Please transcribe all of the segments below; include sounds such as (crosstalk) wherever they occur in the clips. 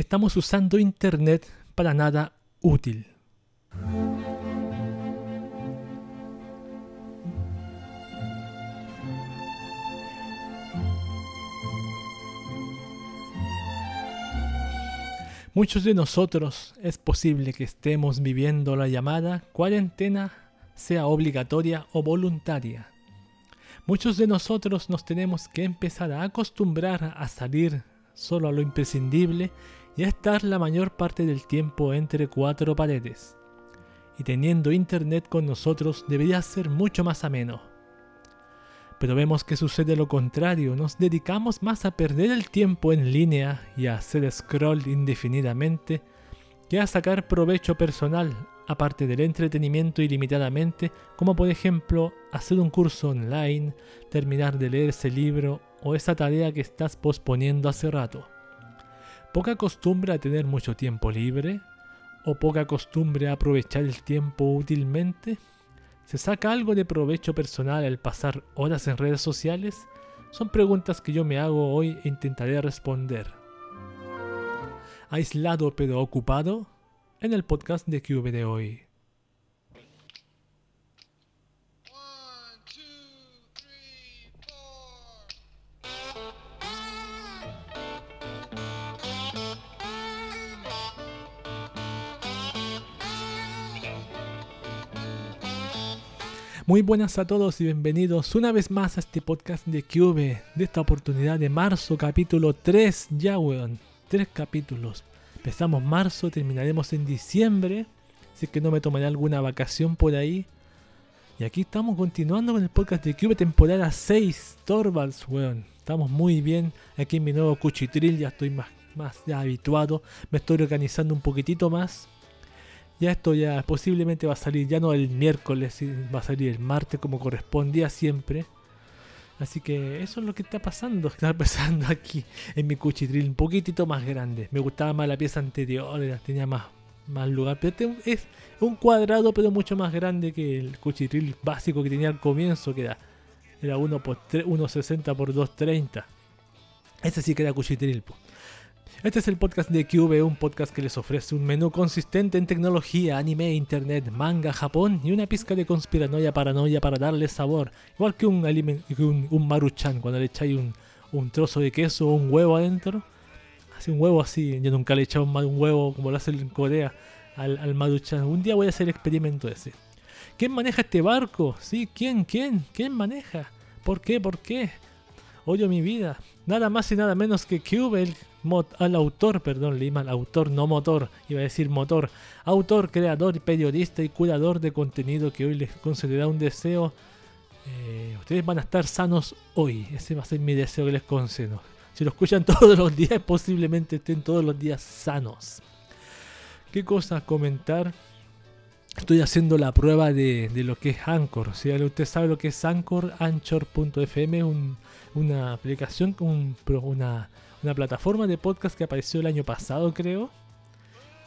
estamos usando Internet para nada útil. Muchos de nosotros es posible que estemos viviendo la llamada cuarentena, sea obligatoria o voluntaria. Muchos de nosotros nos tenemos que empezar a acostumbrar a salir solo a lo imprescindible y estar la mayor parte del tiempo entre cuatro paredes. Y teniendo internet con nosotros debería ser mucho más ameno. Pero vemos que sucede lo contrario, nos dedicamos más a perder el tiempo en línea y a hacer scroll indefinidamente que a sacar provecho personal, aparte del entretenimiento ilimitadamente, como por ejemplo hacer un curso online, terminar de leer ese libro o esa tarea que estás posponiendo hace rato. Poca costumbre a tener mucho tiempo libre o poca costumbre a aprovechar el tiempo útilmente ¿Se saca algo de provecho personal al pasar horas en redes sociales? Son preguntas que yo me hago hoy e intentaré responder. Aislado pero ocupado en el podcast de QV de hoy. Muy buenas a todos y bienvenidos una vez más a este podcast de Cube, de esta oportunidad de marzo, capítulo 3, ya weón, 3 capítulos. Empezamos marzo, terminaremos en diciembre, así que no me tomaré alguna vacación por ahí. Y aquí estamos continuando con el podcast de Cube, temporada 6, Torvalds, weón. Estamos muy bien aquí en mi nuevo cuchitril, ya estoy más, más habituado, me estoy organizando un poquitito más ya esto ya posiblemente va a salir ya no el miércoles, va a salir el martes como correspondía siempre. Así que eso es lo que está pasando, (laughs) está pasando aquí en mi cuchitril, un poquitito más grande. Me gustaba más la pieza anterior, tenía más, más lugar. Pero este es un cuadrado, pero mucho más grande que el cuchitril básico que tenía al comienzo, que era, era 1,60 por 2,30. Ese sí que era cuchitril. Este es el podcast de QV, un podcast que les ofrece un menú consistente en tecnología, anime, internet, manga, Japón y una pizca de conspiranoia, paranoia para darle sabor. Igual que un, un, un maruchan, cuando le echáis un, un, trozo de queso o un huevo adentro. Hace un huevo así, yo nunca le he echado un, huevo como lo hacen en Corea al, al maruchan. Un día voy a hacer el experimento ese. ¿Quién maneja este barco? ¿Sí? ¿Quién? ¿Quién? ¿Quién maneja? ¿Por qué? ¿Por qué? Odio mi vida. Nada más y nada menos que QV, al autor, perdón, Lima, autor, no motor, iba a decir motor, autor, creador, periodista y curador de contenido que hoy les concederá un deseo. Eh, ustedes van a estar sanos hoy, ese va a ser mi deseo que les concedo. Si lo escuchan (laughs) todos los días, posiblemente estén todos los días sanos. ¿Qué cosa comentar? Estoy haciendo la prueba de, lo que es Anchor. Si usted sabe lo que es Anchor, Anchor.fm, un, una aplicación, un, una una plataforma de podcast que apareció el año pasado, creo.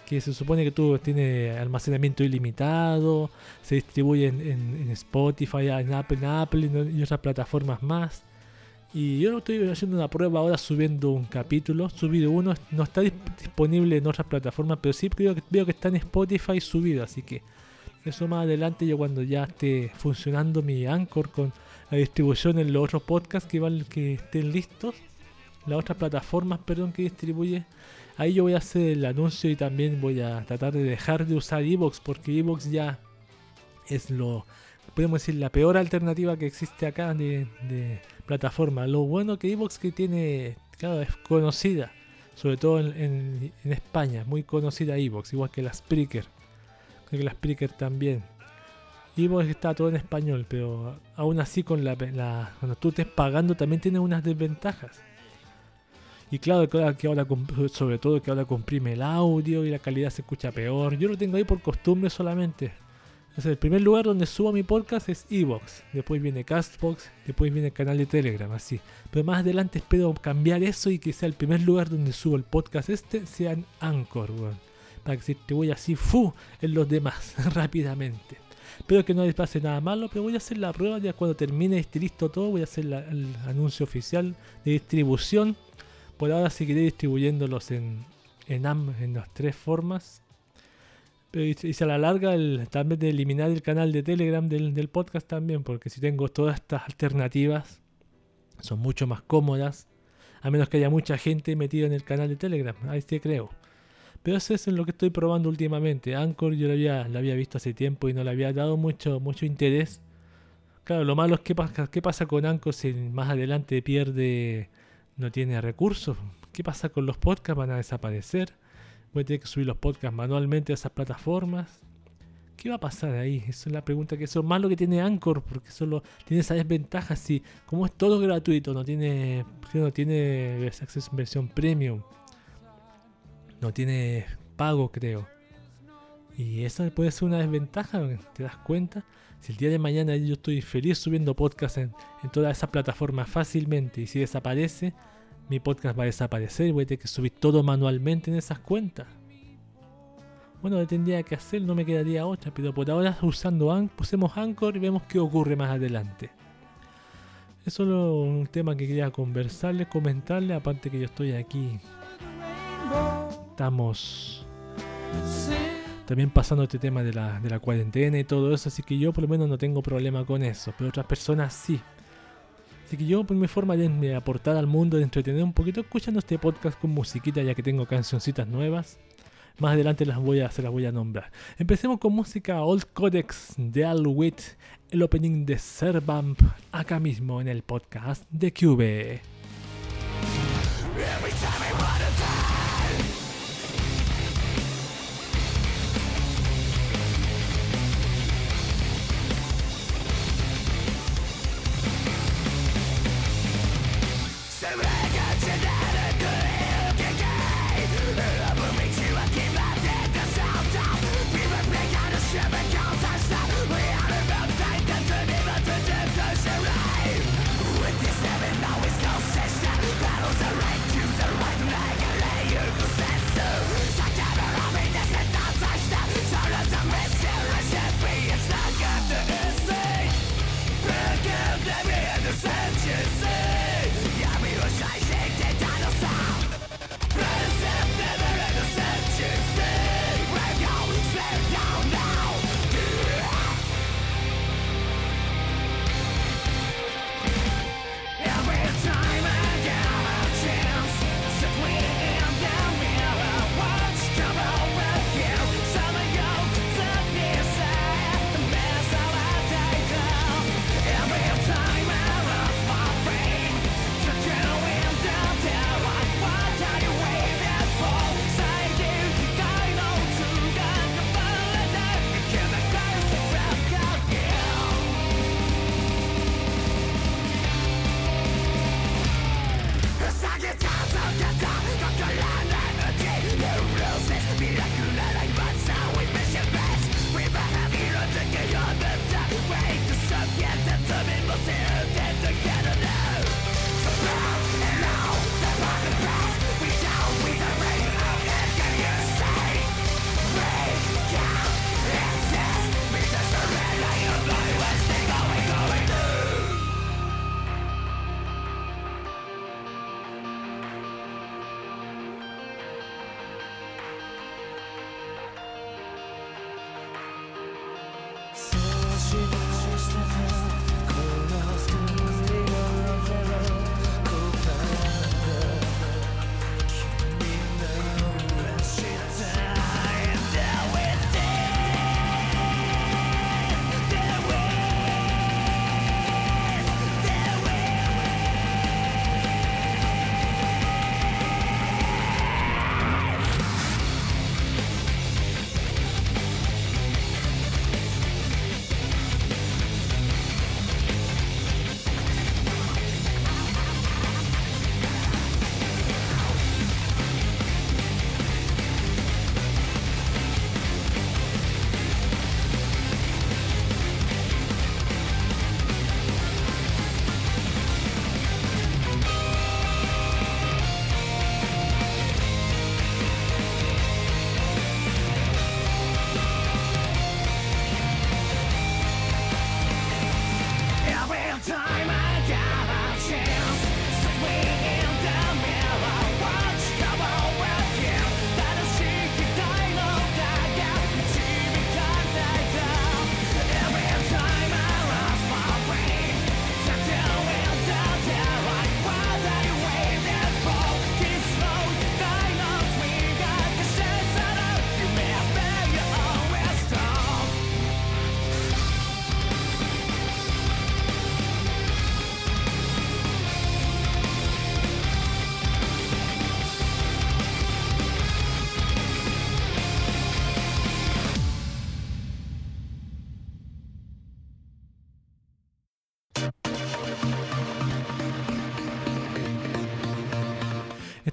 Que se supone que tú tiene almacenamiento ilimitado, se distribuye en, Spotify, en Apple, en Apple y otras plataformas más. Y yo estoy haciendo una prueba ahora subiendo un capítulo. Subido uno, no está disponible en otras plataformas, pero sí veo que está en Spotify subido. Así que eso más adelante, yo cuando ya esté funcionando mi Anchor con la distribución en los otros podcasts que, van, que estén listos, las otras plataformas perdón, que distribuye. Ahí yo voy a hacer el anuncio y también voy a tratar de dejar de usar Evox porque Evox ya es lo, podemos decir, la peor alternativa que existe acá de, plataforma. Lo bueno que Evox que tiene, claro, es conocida, sobre todo en, España, muy conocida Evox, igual que la Spreaker. Creo que la Spreaker también. Evox está todo en español, pero aún así con la, la, cuando tú estés pagando también tiene unas desventajas. Y claro que ahora, (laughs) sobre todo que ahora comprime el audio y la calidad se escucha peor. Yo lo tengo ahí por costumbre solamente. Entonces, el primer lugar donde subo mi podcast es Evox. Después viene Castbox. Después viene el canal de Telegram, así. Pero más adelante espero cambiar eso y que sea el primer lugar donde subo el podcast este, sea en Anchor, Para que se voy así, fu, en los demás, (laughs) rápidamente. Espero que no les pase nada malo, pero voy a hacer la prueba ya cuando termine esté listo todo. Voy a hacer el anuncio oficial de distribución por ahora seguiré distribuyéndolos en, en, en las tres formas. Pero y, a la larga el, también de eliminar el canal de Telegram del, del podcast también, porque si tengo todas estas alternativas, son mucho más cómodas, a menos que haya mucha gente metida en el canal de Telegram, ahí sí creo. Pero eso es lo que estoy probando últimamente. Anchor yo lo había, lo había visto hace tiempo y no le había dado mucho, mucho interés. Claro, lo malo es que qué pasa con Anchor si más adelante pierde, no tiene recursos. ¿Qué pasa con los podcasts? ¿Van a desaparecer? Voy a tener que subir los podcasts manualmente a esas plataformas. ¿Qué va a pasar ahí? Esa es la pregunta que eso es malo que tiene Anchor, porque solo tiene esa desventaja si, como es todo gratuito, no tiene, no tiene acceso en versión premium no tiene pago, creo. Y esa puede ser una desventaja, ¿te das cuenta? Si el día de mañana yo estoy feliz subiendo podcast en, en todas esas plataformas fácilmente y si desaparece, mi podcast va a desaparecer y voy a tener que subir todo manualmente en esas cuentas. Bueno, lo tendría que hacer, no me quedaría otra, pero por ahora usando Anchor, pusemos Anchor y vemos qué ocurre más adelante. Es un tema que quería conversarles, comentarles, aparte que yo estoy aquí estamos también pasando este tema de la, de la cuarentena y todo eso, así que yo por lo menos no tengo problema con eso, pero otras personas sí. Así que yo por mi forma de aportar al mundo, de entretener un poquito, escuchando este podcast con musiquita, ya que tengo cancioncitas nuevas. Más adelante las voy a, se las voy a nombrar. Empecemos con música Old Codex de Al Witt, el opening de Servamp, acá mismo en el podcast de Cube.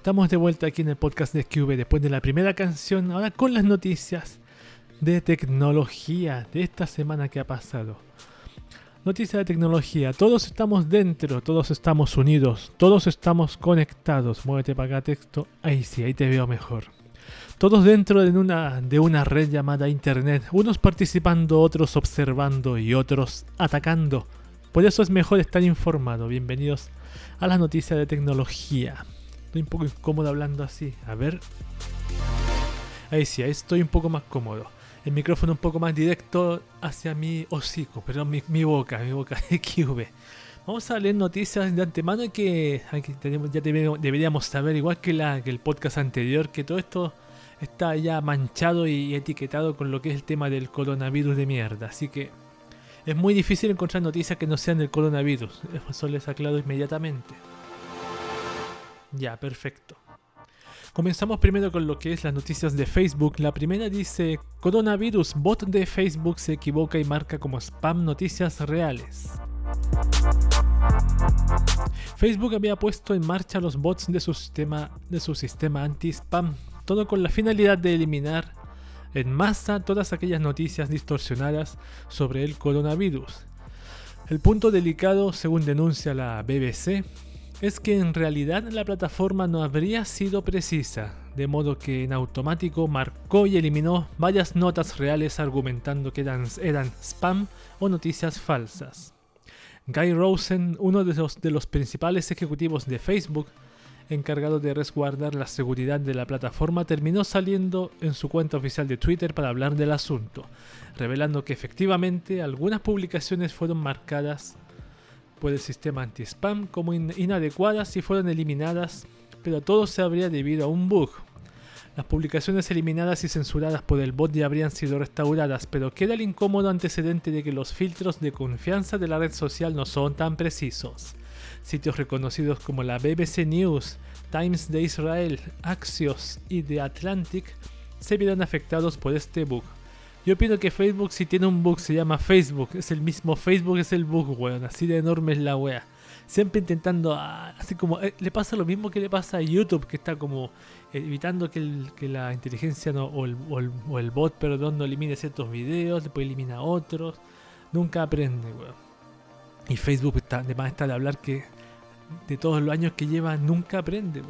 Estamos de vuelta aquí en el podcast de QV después de la primera canción, ahora con las noticias de tecnología de esta semana que ha pasado. Noticias de tecnología, todos estamos dentro, todos estamos unidos, todos estamos conectados. Muévete para acá texto, ahí sí, ahí te veo mejor. Todos dentro de una, de una red llamada Internet, unos participando, otros observando y otros atacando. Por eso es mejor estar informado. Bienvenidos a las noticias de tecnología. Estoy un poco incómodo hablando así. A ver. Ahí sí, ahí estoy un poco más cómodo. El micrófono un poco más directo hacia mi hocico, perdón, mi, boca, mi boca de. Vamos a leer noticias de antemano que, tenemos, ya deberíamos saber, igual que el podcast anterior, que todo esto está ya manchado y etiquetado con lo que es el tema del coronavirus de mierda. Así que es muy difícil encontrar noticias que no sean del coronavirus. (laughs) Eso les aclaro inmediatamente. Ya, perfecto. Comenzamos primero con lo que es las noticias de Facebook. La primera dice, coronavirus, bot de Facebook se equivoca y marca como spam noticias reales. Facebook había puesto en marcha los bots de su sistema, de su sistema anti-spam, todo con la finalidad de eliminar en masa todas aquellas noticias distorsionadas sobre el coronavirus. El punto delicado, según denuncia la BBC, es que en realidad la plataforma no habría sido precisa, de modo que en automático marcó y eliminó varias notas reales argumentando que eran, spam o noticias falsas. Guy Rosen, uno de los principales ejecutivos de Facebook, encargado de resguardar la seguridad de la plataforma, terminó saliendo en su cuenta oficial de Twitter para hablar del asunto, revelando que efectivamente algunas publicaciones fueron marcadas por el sistema anti-spam como inadecuadas y fueron eliminadas, pero todo se habría debido a un bug. Las publicaciones eliminadas y censuradas por el bot ya habrían sido restauradas, pero queda el incómodo antecedente de que los filtros de confianza de la red social no son tan precisos. Sitios reconocidos como la BBC News, Times de Israel, Axios y The Atlantic se vieron afectados por este bug. Yo opino que Facebook si tiene un bug se llama Facebook, es el mismo Facebook, es el bug, weón, así de enorme es la wea. Siempre intentando, ah, así como, eh, le pasa lo mismo que le pasa a YouTube, que está como evitando que, la inteligencia o, el, bot, perdón, no elimine ciertos videos, después elimina otros, nunca aprende, weón. Y Facebook está, además está de hablar que de todos los años que lleva nunca aprende.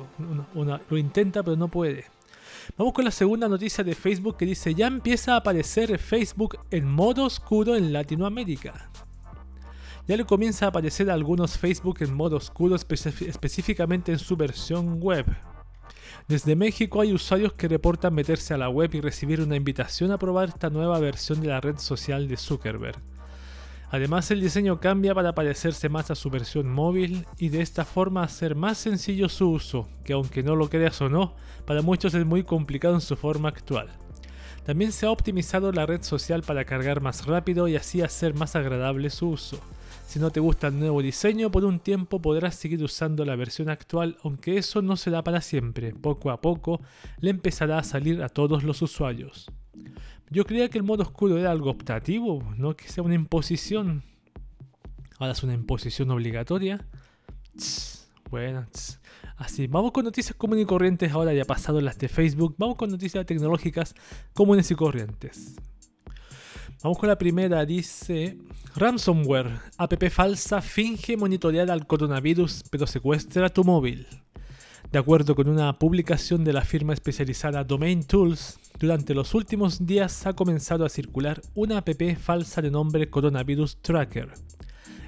Uno, lo intenta pero no puede. Vamos con la segunda noticia de Facebook que dice ya empieza a aparecer Facebook en modo oscuro en Latinoamérica. Ya le comienza a aparecer a algunos Facebook en modo oscuro específicamente en su versión web. Desde México hay usuarios que reportan meterse a la web y recibir una invitación a probar esta nueva versión de la red social de Zuckerberg. Además el diseño cambia para parecerse más a su versión móvil y de esta forma hacer más sencillo su uso, que aunque no lo creas o no, para muchos es muy complicado en su forma actual. También se ha optimizado la red social para cargar más rápido y así hacer más agradable su uso. Si no te gusta el nuevo diseño, por un tiempo podrás seguir usando la versión actual, aunque eso no será para siempre. Poco a poco le empezará a salir a todos los usuarios. Yo creía que el modo oscuro era algo optativo, no que sea una imposición. Ahora es una imposición obligatoria. bueno, así. Vamos con noticias comunes y corrientes. Ahora ya pasado las de Facebook. Vamos con noticias tecnológicas comunes y corrientes. Vamos con la primera. Dice: Ransomware. App falsa finge monitorear al coronavirus, pero secuestra tu móvil. De acuerdo con una publicación de la firma especializada Domain Tools, durante los últimos días ha comenzado a circular una app falsa de nombre Coronavirus Tracker.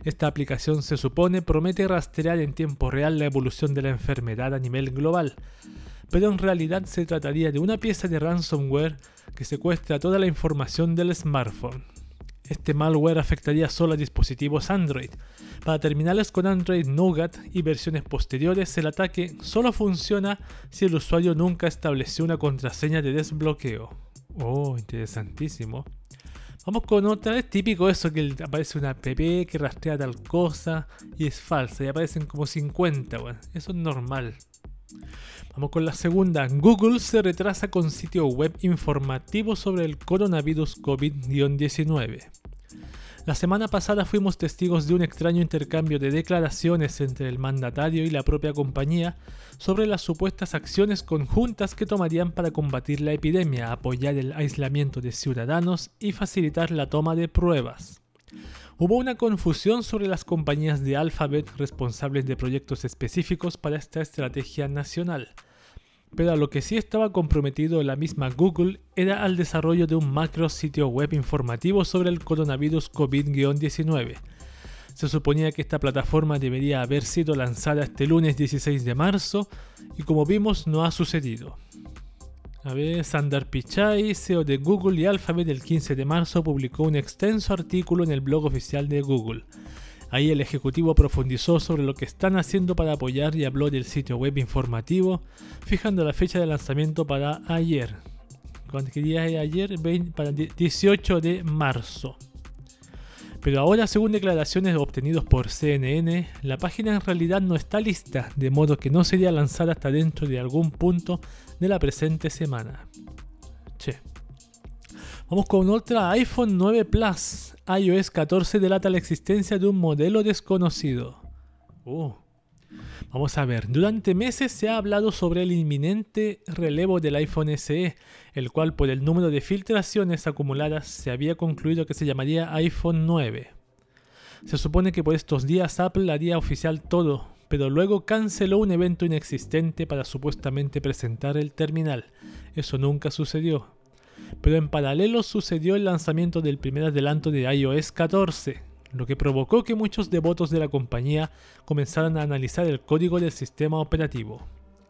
Esta aplicación se supone promete rastrear en tiempo real la evolución de la enfermedad a nivel global, pero en realidad se trataría de una pieza de ransomware que secuestra toda la información del smartphone. Este malware afectaría solo a dispositivos Android. Para terminales con Android Nougat y versiones posteriores, el ataque solo funciona si el usuario nunca estableció una contraseña de desbloqueo. Oh, interesantísimo. Vamos con otra, es típico eso que aparece una app que rastrea tal cosa y es falsa y aparecen como 50, bueno, eso es normal. Vamos con la segunda. Google se retrasa con sitio web informativo sobre el coronavirus COVID-19. La semana pasada fuimos testigos de un extraño intercambio de declaraciones entre el mandatario y la propia compañía sobre las supuestas acciones conjuntas que tomarían para combatir la epidemia, apoyar el aislamiento de ciudadanos y facilitar la toma de pruebas. Hubo una confusión sobre las compañías de Alphabet responsables de proyectos específicos para esta estrategia nacional pero a lo que sí estaba comprometido la misma Google era al desarrollo de un macro sitio web informativo sobre el coronavirus COVID-19. Se suponía que esta plataforma debería haber sido lanzada este lunes 16 de marzo y como vimos no ha sucedido. A ver, Sandar Pichai, CEO de Google y Alphabet el 15 de marzo publicó un extenso artículo en el blog oficial de Google. Ahí el ejecutivo profundizó sobre lo que están haciendo para apoyar y habló del sitio web informativo, fijando la fecha de lanzamiento para ayer. ¿Cuándo día es ayer? Para 18 de marzo. Pero ahora, según declaraciones obtenidas por CNN, la página en realidad no está lista, de modo que no sería lanzada hasta dentro de algún punto de la presente semana. Che. Vamos con otra iPhone 9 Plus iOS 14 delata la existencia de un modelo desconocido. Uh. Vamos a ver, durante meses se ha hablado sobre el inminente relevo del iPhone SE, el cual por el número de filtraciones acumuladas se había concluido que se llamaría iPhone 9. Se supone que por estos días Apple haría oficial todo, pero luego canceló un evento inexistente para supuestamente presentar el terminal. Eso nunca sucedió pero en paralelo sucedió el lanzamiento del primer adelanto de iOS 14, lo que provocó que muchos devotos de la compañía comenzaran a analizar el código del sistema operativo.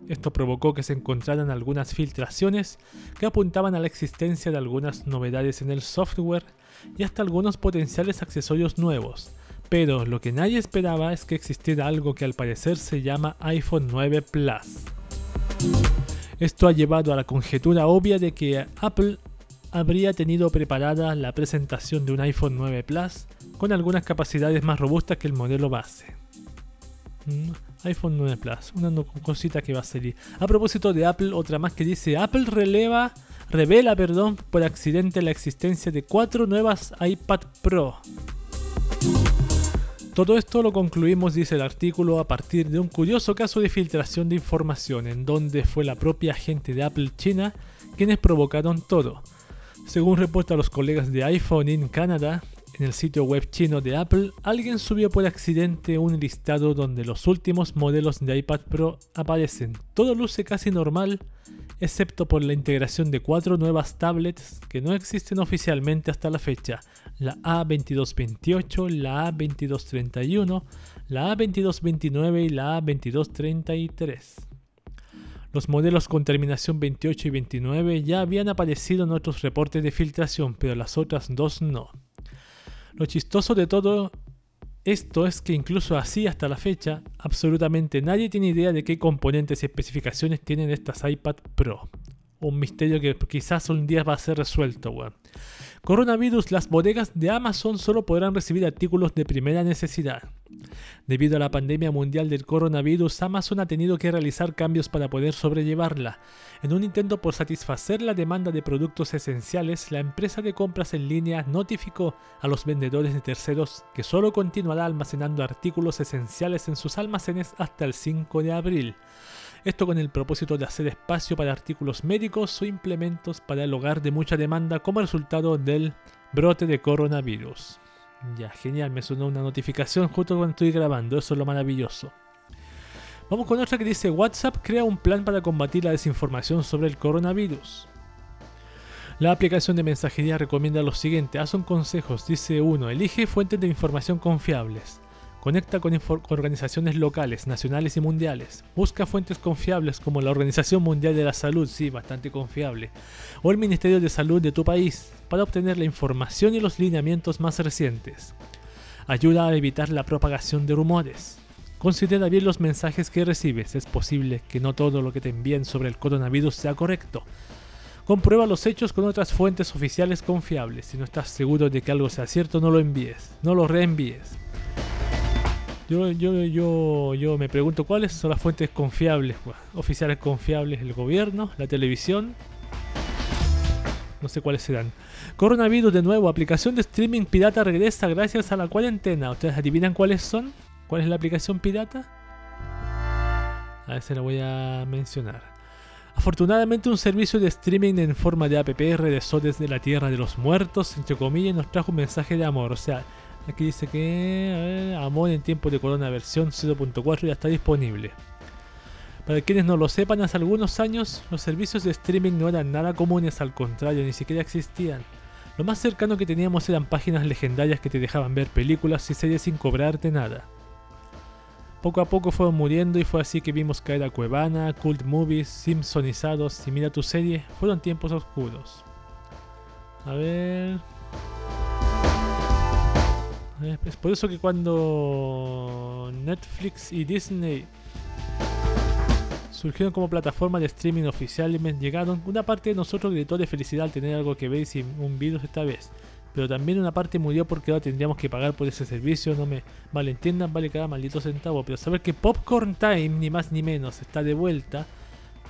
Esto provocó que se encontraran algunas filtraciones que apuntaban a la existencia de algunas novedades en el software y hasta algunos potenciales accesorios nuevos, pero lo que nadie esperaba es que existiera algo que al parecer se llama iPhone 9 Plus. Esto ha llevado a la conjetura obvia de que Apple habría tenido preparada la presentación de un iPhone 9 Plus con algunas capacidades más robustas que el modelo base. Mm, iPhone 9 Plus, una cosita que va a salir. A propósito de Apple, otra más que dice Apple releva, revela, perdón, por accidente la existencia de cuatro nuevas iPad Pro. Todo esto lo concluimos, dice el artículo, a partir de un curioso caso de filtración de información en donde fue la propia gente de Apple China quienes provocaron todo. Según reportan los colegas de iPhone in Canada, en el sitio web chino de Apple, alguien subió por accidente un listado donde los últimos modelos de iPad Pro aparecen. Todo luce casi normal, excepto por la integración de cuatro nuevas tablets que no existen oficialmente hasta la fecha, la A2228, la A2231, la A2229 y la A2233. Los modelos con terminación 28 y 29 ya habían aparecido en otros reportes de filtración, pero las otras dos no. Lo chistoso de todo esto es que incluso así hasta la fecha, absolutamente nadie tiene idea de qué componentes y especificaciones tienen estas iPad Pro. Un misterio que quizás un día va a ser resuelto. Coronavirus, las bodegas de Amazon solo podrán recibir artículos de primera necesidad. Debido a la pandemia mundial del coronavirus, Amazon ha tenido que realizar cambios para poder sobrellevarla. En un intento por satisfacer la demanda de productos esenciales, la empresa de compras en línea notificó a los vendedores de terceros que solo continuará almacenando artículos esenciales en sus almacenes hasta el 5 de abril. Esto con el propósito de hacer espacio para artículos médicos o implementos para el hogar de mucha demanda como resultado del brote de coronavirus. Ya, genial, me sonó una notificación justo cuando estoy grabando, eso es lo maravilloso. Vamos con otra que dice WhatsApp crea un plan para combatir la desinformación sobre el coronavirus. La aplicación de mensajería recomienda lo siguiente, haz un consejos, dice uno, elige fuentes de información confiables. Conecta con, organizaciones locales, nacionales y mundiales. Busca fuentes confiables como la Organización Mundial de la Salud, sí, bastante confiable, o el Ministerio de Salud de tu país, para obtener la información y los lineamientos más recientes. Ayuda a evitar la propagación de rumores. Considera bien los mensajes que recibes. Es posible que no todo lo que te envíen sobre el coronavirus sea correcto. Comprueba los hechos con otras fuentes oficiales confiables. Si no estás seguro de que algo sea cierto, no lo envíes, no lo reenvíes. Yo, yo, yo, yo me pregunto cuáles son las fuentes confiables, oficiales confiables, el gobierno, la televisión, no sé cuáles serán. Coronavirus de nuevo, aplicación de streaming pirata regresa gracias a la cuarentena. ¿Ustedes adivinan cuáles son? ¿Cuál es la aplicación pirata? A ver si la voy a mencionar. Afortunadamente un servicio de streaming en forma de APPR de Sodes de la Tierra de los Muertos, entre comillas, nos trajo un mensaje de amor. O sea, aquí dice que amor en tiempo de corona versión 0.4 ya está disponible. Para quienes no lo sepan, hace algunos años los servicios de streaming no eran nada comunes, al contrario, ni siquiera existían. Lo más cercano que teníamos eran páginas legendarias que te dejaban ver películas y series sin cobrarte nada. Poco a poco fueron muriendo y fue así que vimos caer a Cuevana, Cult Movies, Simpsonizados y Mira tu serie, fueron tiempos oscuros. A ver... Es por eso que cuando Netflix y Disney surgieron como plataforma de streaming oficial y llegaron, una parte de nosotros gritó de felicidad al tener algo que ver sin un virus esta vez. Pero también una parte murió porque ahora tendríamos que pagar por ese servicio, no me malentiendan, vale cada maldito centavo. Pero saber que Popcorn Time, ni más ni menos, está de vuelta,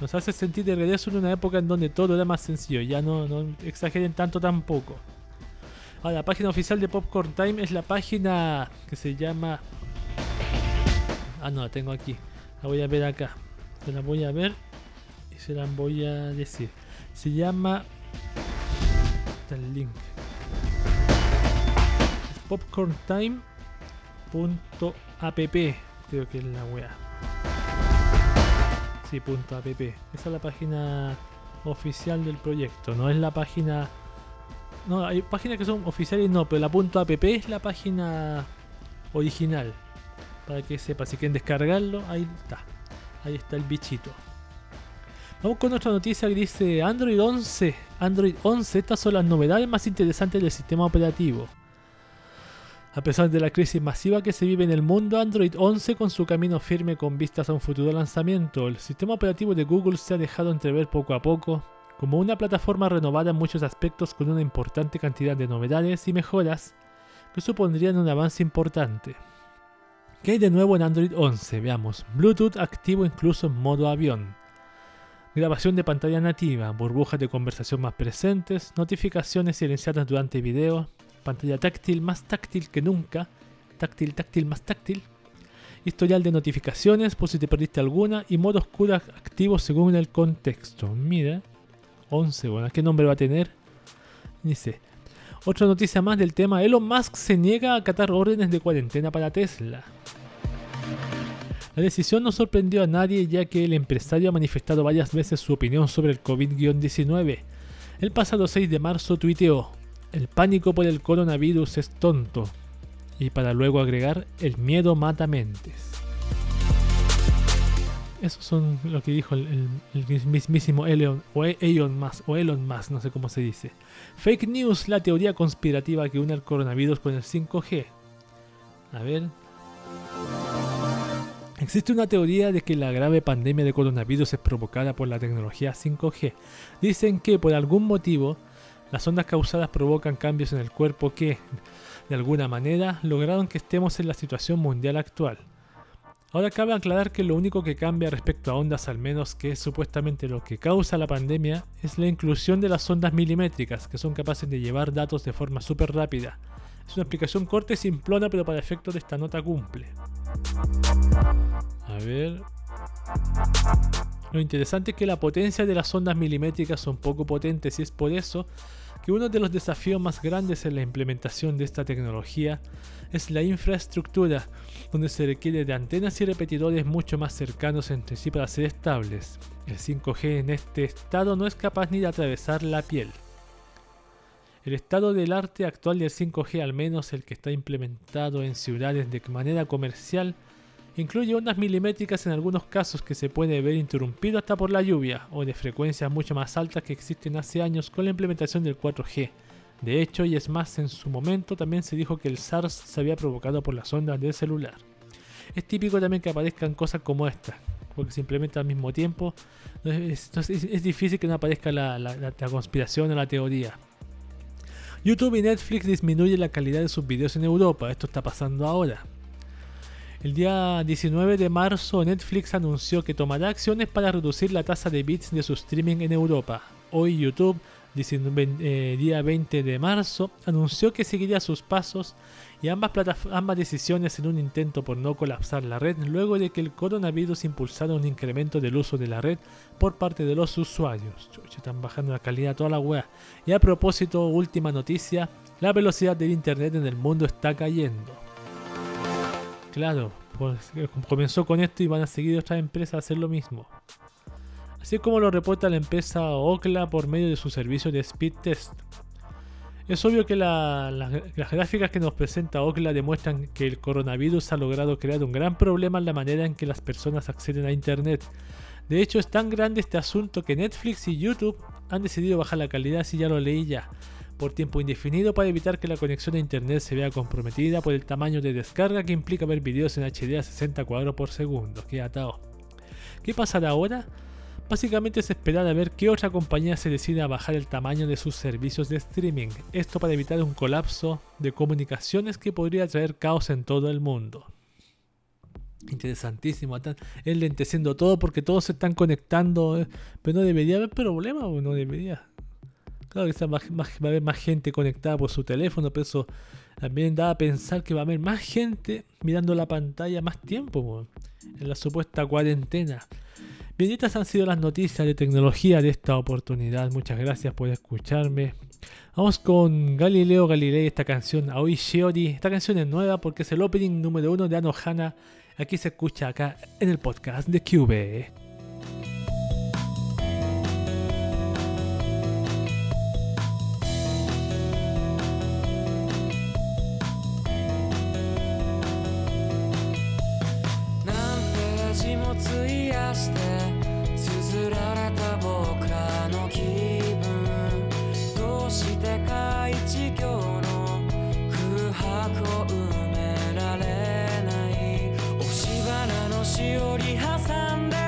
nos hace sentir de regreso en una época en donde todo era más sencillo. Ya no, no exageren tanto tampoco. La página oficial de Popcorn Time es la página que se llama... Ah, no, la tengo aquí. La voy a ver acá. Se la voy a ver y se la voy a decir. Se llama. Está el link. Popcorntime.app. Creo que es la wea. Sí, punto app. Esa es la página oficial del proyecto. No es la página. No, hay páginas que son oficiales, no, pero la punto .app es la página original. Para que sepa, si quieren descargarlo, ahí está. Ahí está el bichito. Vamos con otra noticia que dice Android 11. Android 11, estas son las novedades más interesantes del sistema operativo. A pesar de la crisis masiva que se vive en el mundo, Android 11 con su camino firme con vistas a un futuro lanzamiento, el sistema operativo de Google se ha dejado entrever poco a poco como una plataforma renovada en muchos aspectos con una importante cantidad de novedades y mejoras que supondrían un avance importante. ¿Qué hay de nuevo en Android 11? Veamos. Bluetooth activo incluso en modo avión. Grabación de pantalla nativa, burbujas de conversación más presentes, notificaciones silenciadas durante video, pantalla táctil más táctil que nunca, táctil, táctil más táctil, historial de notificaciones por si te perdiste alguna y modo oscuro activo según el contexto. Mira, 11, bueno, ¿qué nombre va a tener? Dice, otra noticia más del tema, Elon Musk se niega a acatar órdenes de cuarentena para Tesla. La decisión no sorprendió a nadie ya que el empresario ha manifestado varias veces su opinión sobre el COVID-19. El pasado 6 de marzo tuiteó, el pánico por el coronavirus es tonto, y para luego agregar, el miedo mata mentes. Eso son lo que dijo el, mismísimo Elon, o e, Elon Musk, o Elon Musk, no sé cómo se dice. Fake news, la teoría conspirativa que une el coronavirus con el 5G. A ver. Existe una teoría de que la grave pandemia de coronavirus es provocada por la tecnología 5G. Dicen que por algún motivo las ondas causadas provocan cambios en el cuerpo que, de alguna manera, lograron que estemos en la situación mundial actual. Ahora cabe aclarar que lo único que cambia respecto a ondas, al menos que es supuestamente lo que causa la pandemia, es la inclusión de las ondas milimétricas, que son capaces de llevar datos de forma súper rápida. Es una explicación corta y simplona, pero para efectos de esta nota cumple. A ver. Lo interesante es que la potencia de las ondas milimétricas son poco potentes y es por eso que uno de los desafíos más grandes en la implementación de esta tecnología es la infraestructura, donde se requiere de antenas y repetidores mucho más cercanos entre sí para ser estables. El 5G en este estado no es capaz ni de atravesar la piel. El estado del arte actual del 5G, al menos el que está implementado en ciudades de manera comercial, incluye ondas milimétricas en algunos casos que se puede ver interrumpido hasta por la lluvia o de frecuencias mucho más altas que existen hace años con la implementación del 4G. De hecho, y es más, en su momento también se dijo que el SARS se había provocado por las ondas del celular. Es típico también que aparezcan cosas como esta, porque se implementa al mismo tiempo. Es, difícil que no aparezca la, la conspiración o la teoría. YouTube y Netflix disminuyen la calidad de sus videos en Europa. Esto está pasando ahora. El día 19 de marzo Netflix anunció que tomará acciones para reducir la tasa de bits de su streaming en Europa. Hoy YouTube eh, día 20 de marzo, anunció que seguiría sus pasos y ambas, ambas decisiones en un intento por no colapsar la red luego de que el coronavirus impulsara un incremento del uso de la red por parte de los usuarios. están bajando la calidad toda la web. Y a propósito, última noticia, la velocidad del internet en el mundo está cayendo. Claro, pues, eh, comenzó con esto y van a seguir otras empresas a hacer lo mismo. Así como lo reporta la empresa Okla por medio de su servicio de speed test. Es obvio que las gráficas que nos presenta Okla demuestran que el coronavirus ha logrado crear un gran problema en la manera en que las personas acceden a Internet. De hecho, es tan grande este asunto que Netflix y YouTube han decidido bajar la calidad, si ya lo leí ya, por tiempo indefinido para evitar que la conexión a Internet se vea comprometida por el tamaño de descarga que implica ver videos en HD a 60 cuadros por segundo. Qué atado. ¿Qué pasará ahora? Básicamente es esperar a ver qué otra compañía se decide a bajar el tamaño de sus servicios de streaming, esto para evitar un colapso de comunicaciones que podría traer caos en todo el mundo. Interesantísimo, están lenteciendo todo porque todos se están conectando, eh, pero no debería haber problema no debería. Claro que va a haber más gente conectada por su teléfono, pero eso también da a pensar que va a haber más gente mirando la pantalla más tiempo en la supuesta cuarentena. Bien, estas han sido las noticias de tecnología de esta oportunidad. Muchas gracias por escucharme. Vamos con Galileo Galilei, esta canción Aoi Shiori. Esta canción es nueva porque es el opening número uno de Anohana. Aquí se escucha acá en el podcast de QB. 年寄り挟んで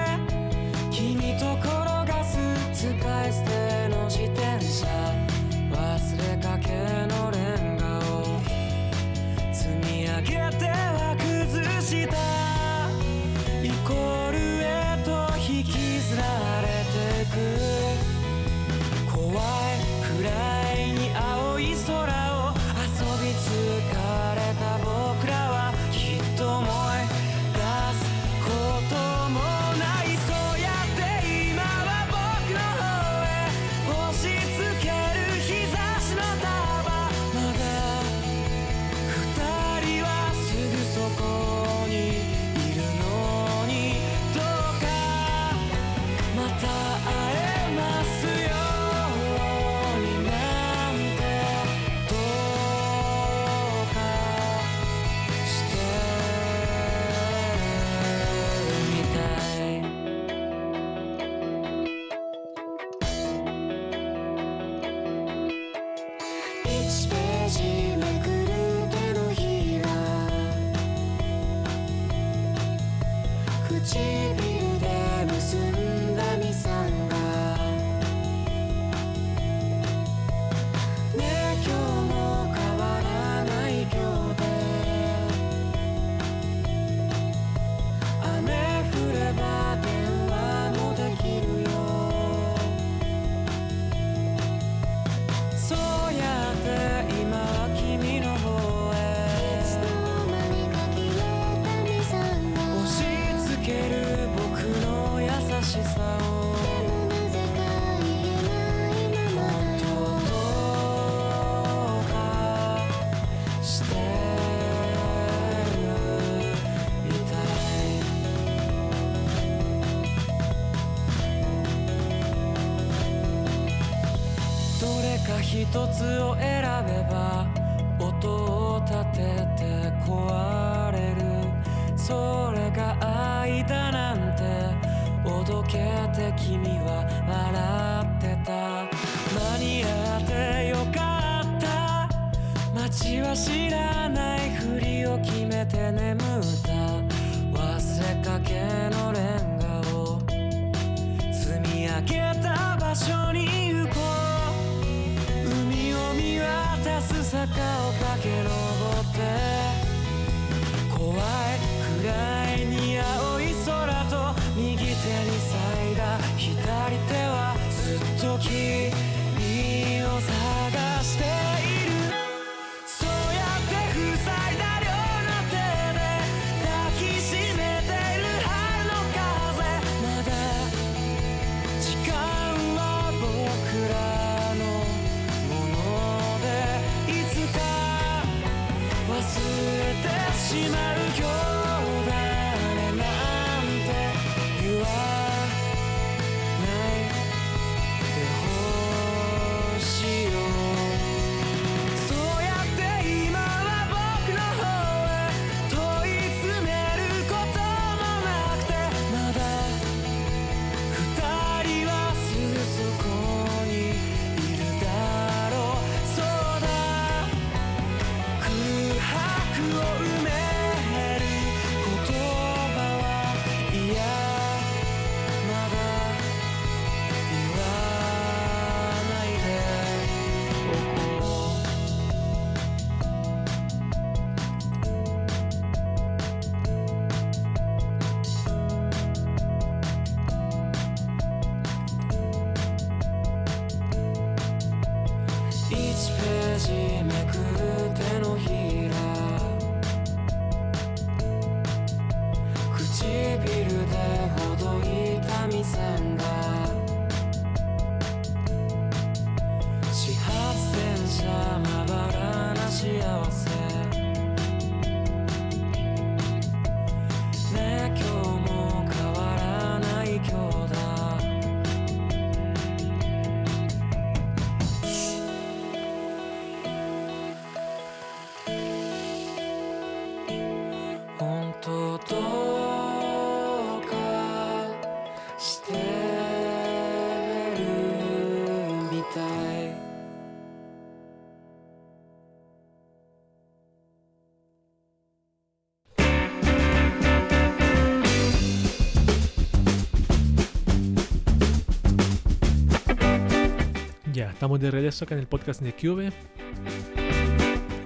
estamos de regreso acá en el podcast de Cube.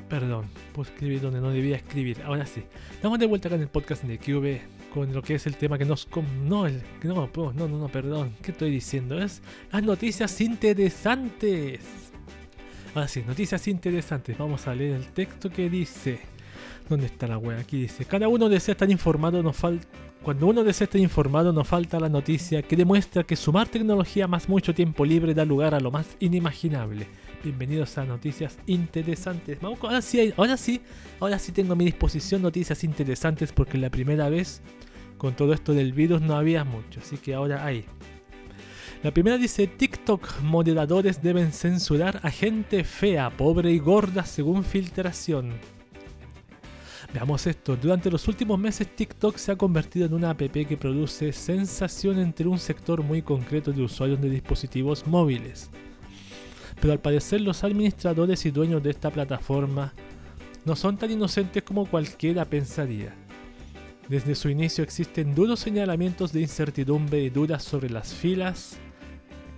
Perdón, puedo escribir donde no debía escribir. Ahora sí. Estamos de vuelta acá en el podcast de Cube con lo que es el tema que nos... com- No, el, no, no, no, no, perdón. ¿Qué estoy diciendo? Es las noticias interesantes. Ahora sí, noticias interesantes. Vamos a leer el texto que dice... ¿Dónde está la wea? Aquí dice, cada uno desea estar informado, nos falta... Cuando uno desea estar informado, nos falta la noticia que demuestra que sumar tecnología más mucho tiempo libre da lugar a lo más inimaginable. Bienvenidos a noticias interesantes. Ahora sí, ahora sí, ahora sí tengo a mi disposición noticias interesantes porque la primera vez con todo esto del virus no había mucho, así que ahora hay. La primera dice TikTok moderadores deben censurar a gente fea, pobre y gorda según filtración. Veamos esto, durante los últimos meses TikTok se ha convertido en una app que produce sensación entre un sector muy concreto de usuarios de dispositivos móviles. Pero al parecer los administradores y dueños de esta plataforma no son tan inocentes como cualquiera pensaría. Desde su inicio existen duros señalamientos de incertidumbre y dudas sobre las filas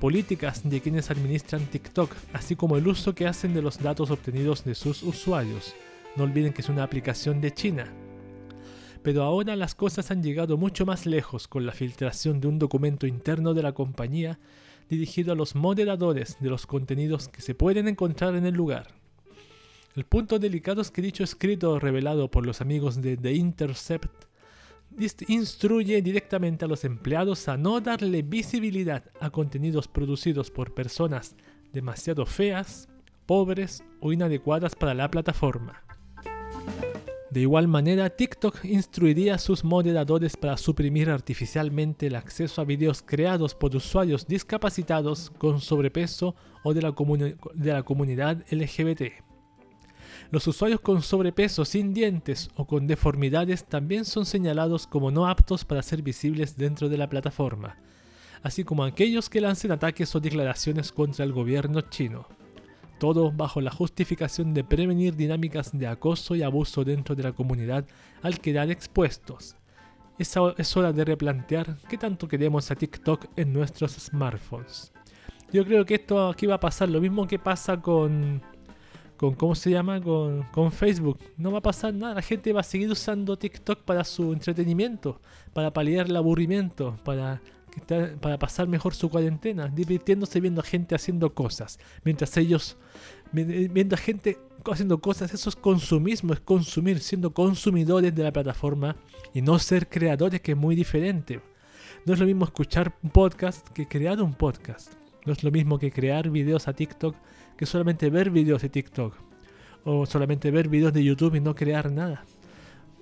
políticas de quienes administran TikTok, así como el uso que hacen de los datos obtenidos de sus usuarios. No olviden que es una aplicación de China. Pero ahora las cosas han llegado mucho más lejos con la filtración de un documento interno de la compañía dirigido a los moderadores de los contenidos que se pueden encontrar en el lugar. El punto delicado es que dicho escrito revelado por los amigos de The Intercept instruye directamente a los empleados a no darle visibilidad a contenidos producidos por personas demasiado feas, pobres o inadecuadas para la plataforma. De igual manera, TikTok instruiría a sus moderadores para suprimir artificialmente el acceso a videos creados por usuarios discapacitados con sobrepeso o de la, comunidad LGBT. Los usuarios con sobrepeso, sin dientes o con deformidades también son señalados como no aptos para ser visibles dentro de la plataforma, así como aquellos que lancen ataques o declaraciones contra el gobierno chino todo bajo la justificación de prevenir dinámicas de acoso y abuso dentro de la comunidad al quedar expuestos. Es, ho- es hora de replantear qué tanto queremos a TikTok en nuestros smartphones. Yo creo que esto aquí va a pasar lo mismo que pasa con, con ¿cómo se llama? Con, con Facebook. No va a pasar nada, la gente va a seguir usando TikTok para su entretenimiento, para paliar el aburrimiento, para, para pasar mejor su cuarentena, divirtiéndose viendo a gente haciendo cosas, mientras ellos vi- viendo a gente haciendo cosas, eso es consumismo, es consumir, siendo consumidores de la plataforma y no ser creadores, que es muy diferente. No es lo mismo escuchar un podcast que crear un podcast. No es lo mismo que crear videos a TikTok que solamente ver videos de TikTok. O solamente ver videos de YouTube y no crear nada.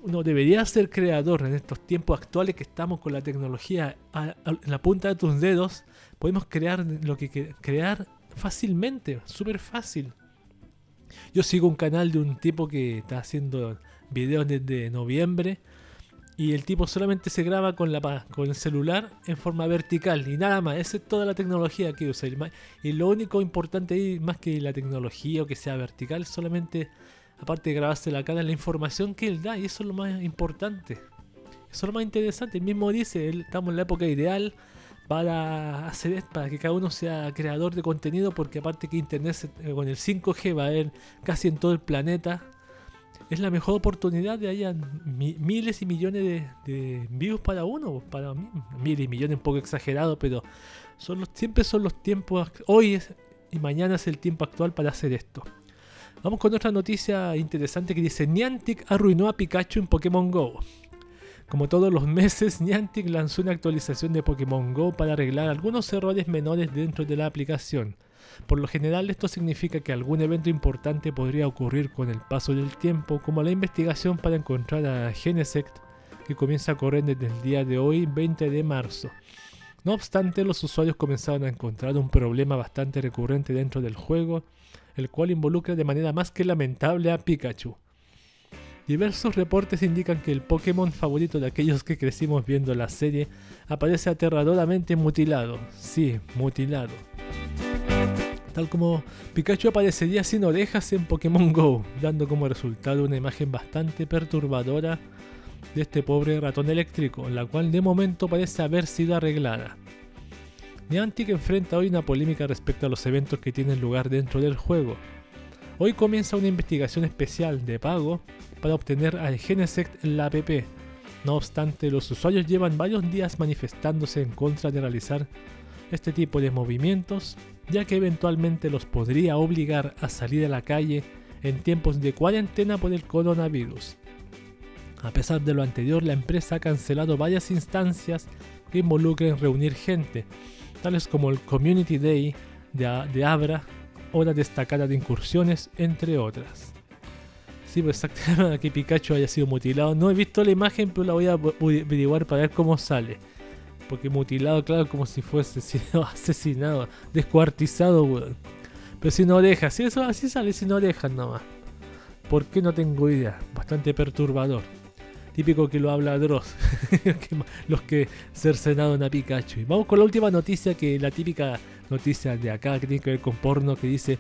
Uno debería ser creador en estos tiempos actuales que estamos con la tecnología en la punta de tus dedos. Podemos crear lo que crear fácilmente, súper fácil. Yo sigo un canal de un tipo que está haciendo videos desde noviembre y el tipo solamente se graba con, la, con el celular en forma vertical y nada más. Esa es toda la tecnología que usa. Y lo único importante ahí, más que la tecnología o que sea vertical, solamente, aparte de grabarse la cara, la información que él da y eso es lo más importante. Eso es lo más interesante. Él mismo dice, él- estamos en la época ideal para hacer para que cada uno sea creador de contenido, porque aparte que Internet eh, con el 5G va a haber casi en todo el planeta, es la mejor oportunidad de haya mi- miles y millones de, views para uno, para mí, miles y millones un poco exagerado, pero son los, siempre son los tiempos, hoy y mañana es el tiempo actual para hacer esto. Vamos con otra noticia interesante que dice Niantic arruinó a Pikachu en Pokémon Go. Como todos los meses, (laughs) Niantic lanzó una actualización de Pokémon Go para arreglar algunos errores menores dentro de la aplicación. Por lo general esto significa que algún evento importante podría ocurrir con el paso del tiempo, como la investigación para encontrar a Genesect, que comienza a correr desde el día de hoy, 20 de marzo. No obstante, los usuarios comenzaron a encontrar un problema bastante recurrente dentro del juego, el cual involucra de manera más que lamentable a Pikachu. Diversos reportes indican que el Pokémon favorito de aquellos que crecimos viendo la serie aparece aterradoramente mutilado. Sí, mutilado. Tal como Pikachu aparecería sin orejas en Pokémon Go, dando como resultado una imagen bastante perturbadora de este pobre ratón eléctrico, la cual de momento parece haber sido arreglada. Niantic enfrenta hoy una polémica respecto a los eventos que tienen lugar dentro del juego. Hoy comienza una investigación especial de pago para obtener al Genesect en la app. No obstante, los usuarios llevan varios días manifestándose en contra de realizar este tipo de movimientos, ya que eventualmente los podría obligar a salir a la calle en tiempos de cuarentena por el coronavirus. A pesar de lo anterior, la empresa ha cancelado varias instancias que involucren reunir gente, tales como el Community Day de, Abra, hora destacada de incursiones, entre otras. Sí, pues exactamente (laughs) que Pikachu haya sido mutilado. No he visto la imagen, pero la voy a averiguar para ver cómo sale. Porque mutilado, claro, como si fuese (laughs) asesinado, descuartizado, weón. Pero sin orejas, si eso así sale sin orejas nomás. ¿Por qué no tengo idea? Bastante perturbador típico que lo habla Dross, (laughs) los que cercenaron a Pikachu. Y vamos con la última noticia, que la típica noticia de acá, que tiene que ver con porno, que dice,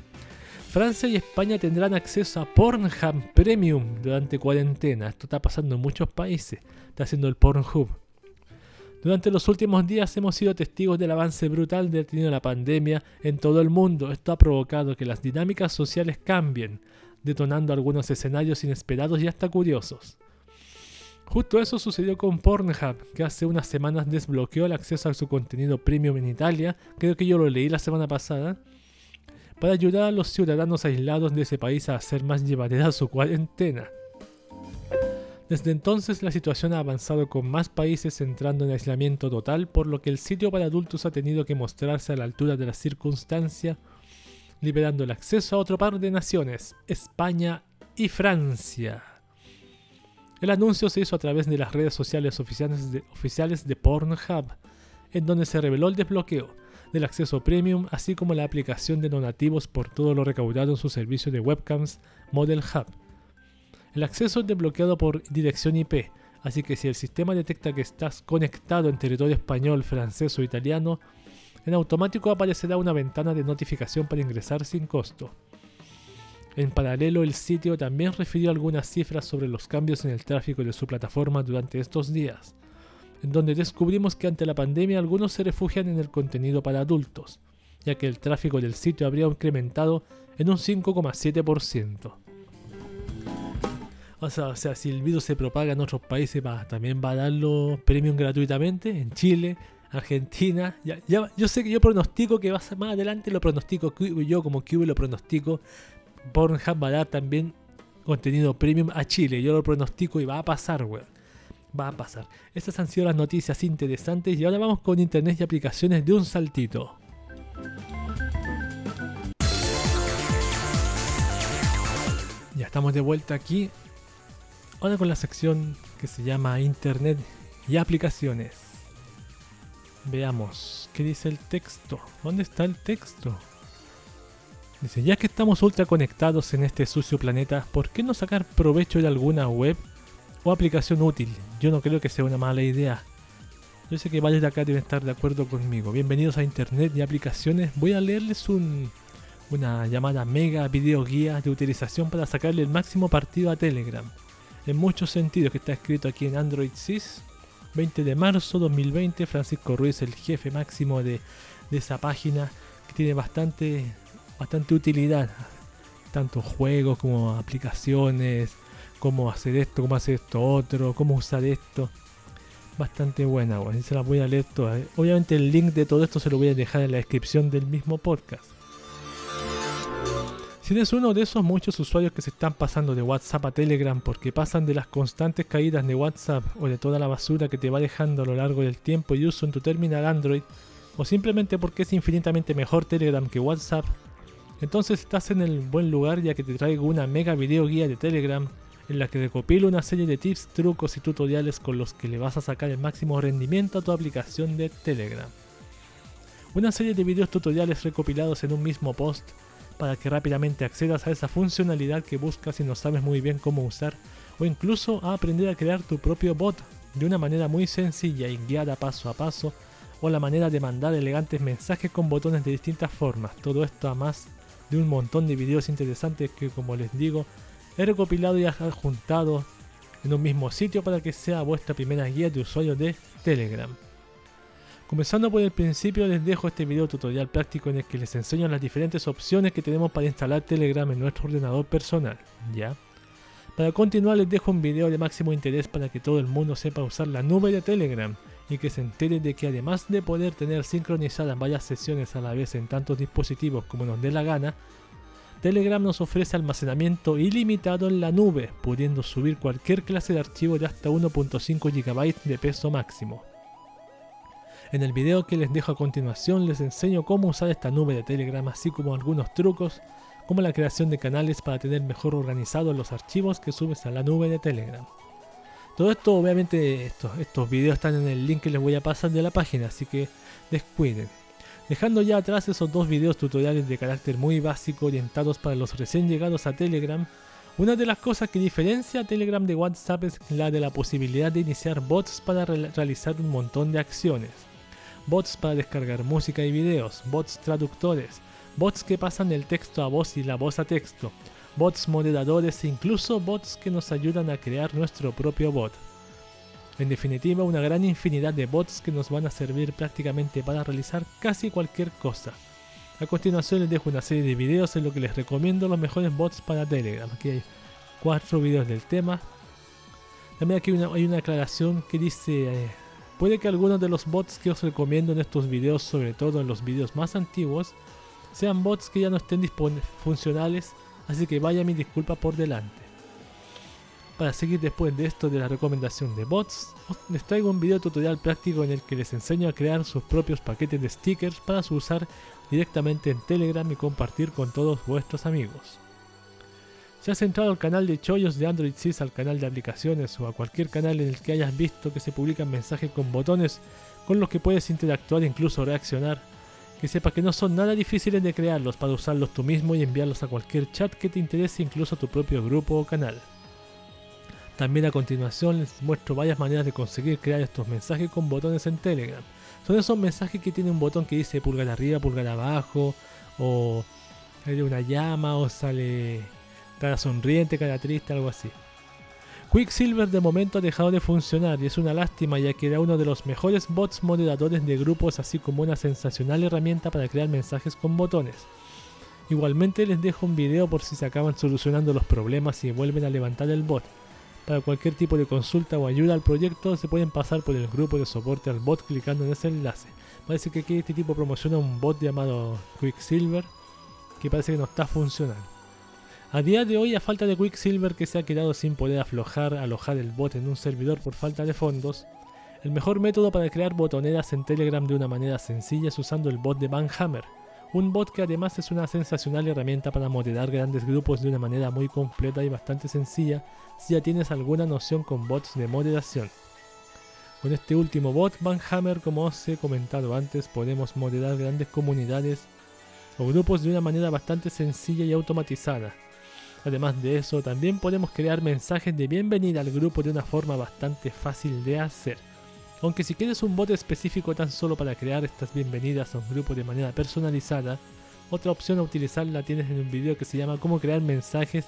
Francia y España tendrán acceso a Pornhub Premium durante cuarentena. Esto está pasando en muchos países, está haciendo el Pornhub. Durante los últimos días hemos sido testigos del avance brutal de la pandemia en todo el mundo. Esto ha provocado que las dinámicas sociales cambien, detonando algunos escenarios inesperados y hasta curiosos. Justo eso sucedió con Pornhub, que hace unas semanas desbloqueó el acceso a su contenido premium en Italia, creo que yo lo leí la semana pasada, para ayudar a los ciudadanos aislados de ese país a hacer más llevadera su cuarentena. Desde entonces la situación ha avanzado con más países entrando en aislamiento total, por lo que el sitio para adultos ha tenido que mostrarse a la altura de la circunstancia, liberando el acceso a otro par de naciones, España y Francia. El anuncio se hizo a través de las redes sociales oficiales de, Pornhub, en donde se reveló el desbloqueo del acceso premium, así como la aplicación de donativos por todo lo recaudado en su servicio de webcams Model Hub. El acceso es desbloqueado por dirección IP, así que si el sistema detecta que estás conectado en territorio español, francés o italiano, en automático aparecerá una ventana de notificación para ingresar sin costo. En paralelo, el sitio también refirió algunas cifras sobre los cambios en el tráfico de su plataforma durante estos días, en donde descubrimos que ante la pandemia algunos se refugian en el contenido para adultos, ya que el tráfico del sitio habría incrementado en un 5,7%. O sea, o sea, si el virus se propaga en otros países, va, también va a darlo premium gratuitamente en Chile, Argentina. Ya, yo sé que yo pronostico que va a ser más adelante, lo pronostico yo como Cube lo pronostico, Pornhub va a dar también contenido premium a Chile. Yo lo pronostico y va a pasar, weón. Va a pasar. Estas han sido las noticias interesantes y ahora vamos con internet y aplicaciones de un saltito. Ya estamos de vuelta aquí. Ahora con la sección que se llama Internet y aplicaciones. Veamos, ¿qué dice el texto? ¿Dónde está el texto? Dice, ya que estamos ultra conectados en este sucio planeta, ¿por qué no sacar provecho de alguna web o aplicación útil? Yo no creo que sea una mala idea. Yo sé que varios de acá deben estar de acuerdo conmigo. Bienvenidos a Internet y aplicaciones. Voy a leerles un, una llamada mega video guía de utilización para sacarle el máximo partido a Telegram. En muchos sentidos, que está escrito aquí en Android Sys. 20 de marzo 2020, Francisco Ruiz, el jefe máximo de, de esa página, que tiene bastante bastante utilidad. Tanto juegos como aplicaciones, cómo hacer esto, cómo hacer esto otro, cómo usar esto. Bastante buena, bueno, se la voy a leer todas. Obviamente el link de todo esto se lo voy a dejar en la descripción del mismo podcast. Si eres uno de esos muchos usuarios que se están pasando de WhatsApp a Telegram porque pasan de las constantes caídas de WhatsApp o de toda la basura que te va dejando a lo largo del tiempo y uso en tu terminal Android, o simplemente porque es infinitamente mejor Telegram que WhatsApp, entonces estás en el buen lugar ya que te traigo una mega video guía de Telegram en la que recopilo una serie de tips, trucos y tutoriales con los que le vas a sacar el máximo rendimiento a tu aplicación de Telegram. Una serie de videos tutoriales recopilados en un mismo post para que rápidamente accedas a esa funcionalidad que buscas y no sabes muy bien cómo usar, o incluso a aprender a crear tu propio bot de una manera muy sencilla y guiada paso a paso, o la manera de mandar elegantes mensajes con botones de distintas formas. Todo esto a más de un montón de videos interesantes que como les digo he recopilado y adjuntado en un mismo sitio para que sea vuestra primera guía de usuario de Telegram. Comenzando por el principio les dejo este video tutorial práctico en el que les enseño las diferentes opciones que tenemos para instalar Telegram en nuestro ordenador personal, ¿ya? Para continuar les dejo un video de máximo interés para que todo el mundo sepa usar la nube de Telegram y que se entere de que además de poder tener sincronizadas varias sesiones a la vez en tantos dispositivos como nos dé la gana, Telegram nos ofrece almacenamiento ilimitado en la nube, pudiendo subir cualquier clase de archivo de hasta 1.5 GB de peso máximo. En el video que les dejo a continuación les enseño cómo usar esta nube de Telegram así como algunos trucos como la creación de canales para tener mejor organizados los archivos que subes a la nube de Telegram. Todo esto obviamente estos, estos videos están en el link que les voy a pasar de la página así que descuiden. Dejando ya atrás esos dos videos tutoriales de carácter muy básico orientados para los recién llegados a Telegram, una de las cosas que diferencia a Telegram de WhatsApp es la de la posibilidad de iniciar bots para realizar un montón de acciones bots para descargar música y videos, bots traductores, bots que pasan el texto a voz y la voz a texto, bots moderadores e incluso bots que nos ayudan a crear nuestro propio bot. En definitiva, una gran infinidad de bots que nos van a servir prácticamente para realizar casi cualquier cosa. A continuación les dejo una serie de videos en lo que les recomiendo los mejores bots para Telegram. Aquí hay cuatro videos del tema. También aquí hay una, aclaración que dice... Eh, Puede que algunos de los bots que os recomiendo en estos videos, sobre todo en los videos más antiguos, sean bots que ya no estén funcionales, así que vaya mi disculpa por delante. Para seguir después de esto de la recomendación de bots, les traigo un video tutorial práctico en el que les enseño a crear sus propios paquetes de stickers para su usar directamente en Telegram y compartir con todos vuestros amigos. Si has entrado al canal de Chollos de Android Sys, al canal de aplicaciones o a cualquier canal en el que hayas visto que se publican mensajes con botones con los que puedes interactuar e incluso reaccionar, que sepas que no son nada difíciles de crearlos para usarlos tú mismo y enviarlos a cualquier chat que te interese, incluso a tu propio grupo o canal. También a continuación les muestro varias maneras de conseguir crear estos mensajes con botones en Telegram. Son esos mensajes que tienen un botón que dice pulgar arriba, pulgar abajo, o sale una llama, o sale cara sonriente, cara triste, algo así. Quicksilver de momento ha dejado de funcionar y es una lástima ya que era uno de los mejores bots moderadores de grupos así como una sensacional herramienta para crear mensajes con botones. Igualmente les dejo un video por si se acaban solucionando los problemas y vuelven a levantar el bot. Para cualquier tipo de consulta o ayuda al proyecto se pueden pasar por el grupo de soporte al bot clicando en ese enlace. Parece que aquí este tipo promociona un bot llamado Quicksilver que parece que no está funcionando. A día de hoy, a falta de Quicksilver que se ha quedado sin poder aflojar, alojar el bot en un servidor por falta de fondos, el mejor método para crear botoneras en Telegram de una manera sencilla es usando el bot de Banhammer, un bot que además es una sensacional herramienta para moderar grandes grupos de una manera muy completa y bastante sencilla si ya tienes alguna noción con bots de moderación. Con este último bot, Banhammer, como os he comentado antes, podemos moderar grandes comunidades o grupos de una manera bastante sencilla y automatizada, Además de eso, también podemos crear mensajes de bienvenida al grupo de una forma bastante fácil de hacer. Aunque si quieres un bot específico tan solo para crear estas bienvenidas a un grupo de manera personalizada, otra opción a utilizar la tienes en un video que se llama cómo crear mensajes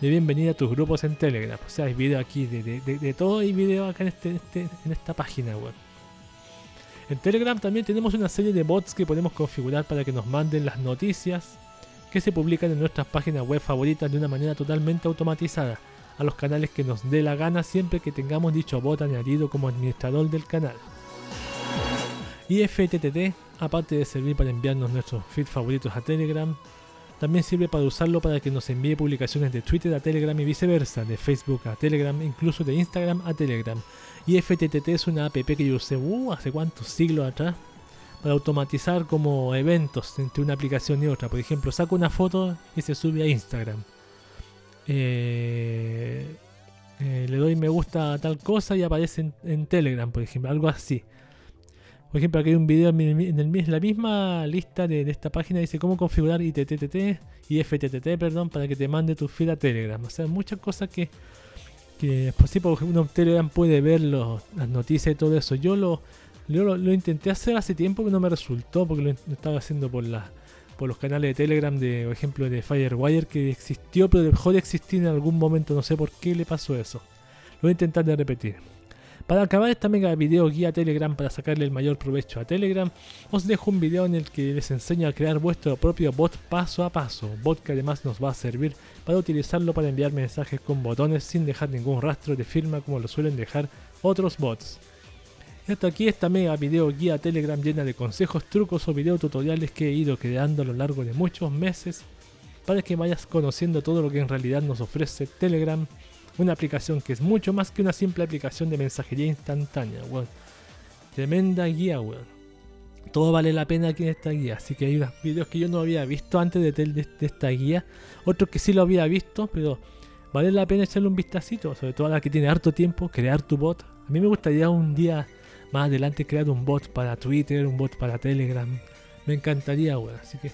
de bienvenida a tus grupos en Telegram. O sea, hay video aquí de, todo y video acá en, este, este, en esta página web. En Telegram también tenemos una serie de bots que podemos configurar para que nos manden las noticias que se publican en nuestras páginas web favoritas de una manera totalmente automatizada a los canales que nos dé la gana siempre que tengamos dicho bot añadido como administrador del canal. Y FTTT, aparte de servir para enviarnos nuestros feeds favoritos a Telegram, También sirve para usarlo para que nos envíe publicaciones de Twitter a Telegram y viceversa, de Facebook a Telegram, incluso de Instagram a Telegram. Y FTTT es una app que yo usé uh, hace cuántos siglos atrás para automatizar como eventos entre una aplicación y otra. Por ejemplo, saco una foto y se sube a Instagram. Eh, eh, le doy me gusta a tal cosa y aparece en, en Telegram, por ejemplo, algo así. Por ejemplo, aquí hay un video en, la misma lista de, esta página dice cómo configurar ITTT y FTTT, perdón, para que te mande tu feed a Telegram. O sea, muchas cosas que, que pues por Telegram puede ver las noticias y todo eso. Yo lo, lo, intenté hacer hace tiempo, pero no me resultó porque lo, estaba haciendo por por los canales de Telegram, de, por ejemplo, de Firewire, que existió, pero dejó de existir en algún momento. No sé por qué le pasó eso. Lo voy a intentar de repetir. Para acabar esta mega video guía Telegram para sacarle el mayor provecho a Telegram, os dejo un video en el que les enseño a crear vuestro propio bot paso a paso, bot que además nos va a servir para utilizarlo para enviar mensajes con botones sin dejar ningún rastro de firma como lo suelen dejar otros bots. Y hasta aquí esta mega video guía Telegram llena de consejos, trucos o video tutoriales que he ido creando a lo largo de muchos meses para que vayas conociendo todo lo que en realidad nos ofrece Telegram una aplicación que es mucho más que una simple aplicación de mensajería instantánea, weón. Tremenda guía, weón. Todo vale la pena aquí en esta guía. Así que hay unos videos que yo no había visto antes de, de, esta guía. Otros que sí lo había visto, pero vale la pena echarle un vistacito. Sobre todo a la que tiene harto tiempo, crear tu bot. A mí me gustaría un día más adelante crear un bot para Twitter, un bot para Telegram. Me encantaría, weón. Así que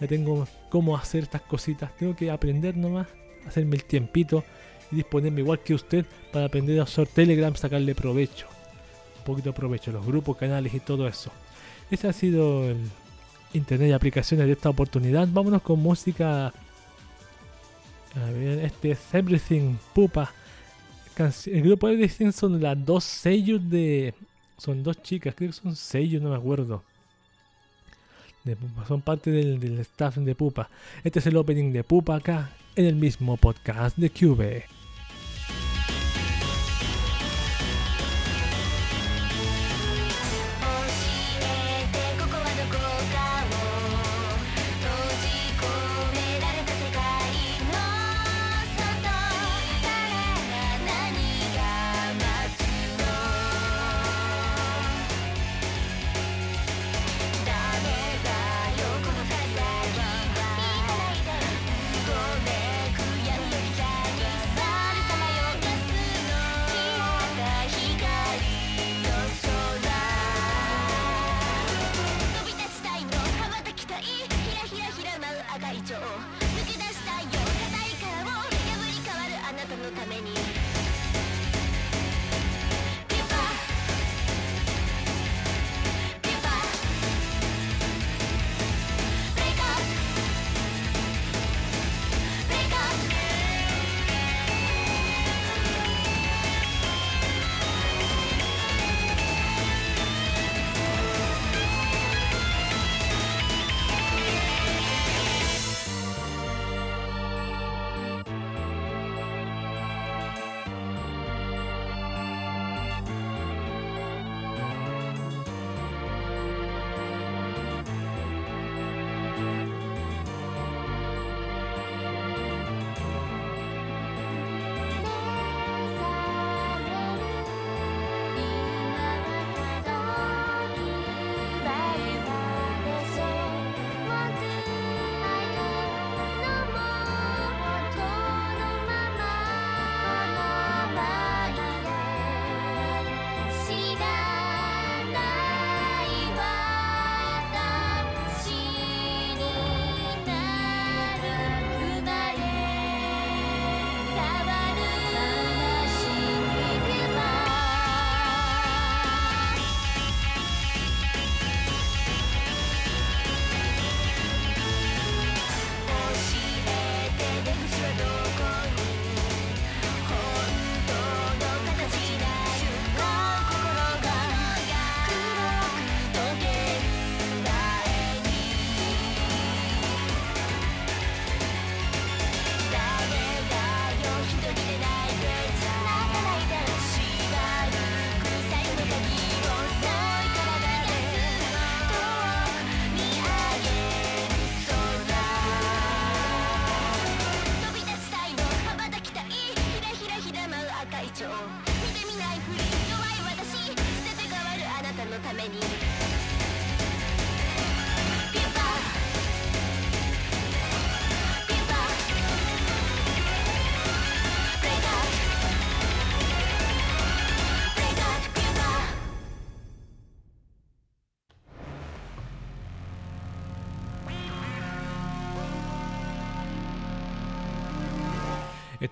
ya tengo cómo hacer estas cositas. Tengo que aprender nomás, hacerme el tiempito y disponerme igual que usted para aprender a usar Telegram, sacarle provecho. Un poquito de provecho, los grupos, canales y todo eso. Ese ha sido el internet y aplicaciones de esta oportunidad. Vámonos con música. A ver, este es Everything Pupa. El grupo Everything son las dos sellos de. Son dos chicas, creo que son sellos, no me acuerdo. son parte del, del staff de Pupa. Este es el opening de Pupa acá en el mismo podcast de Cube.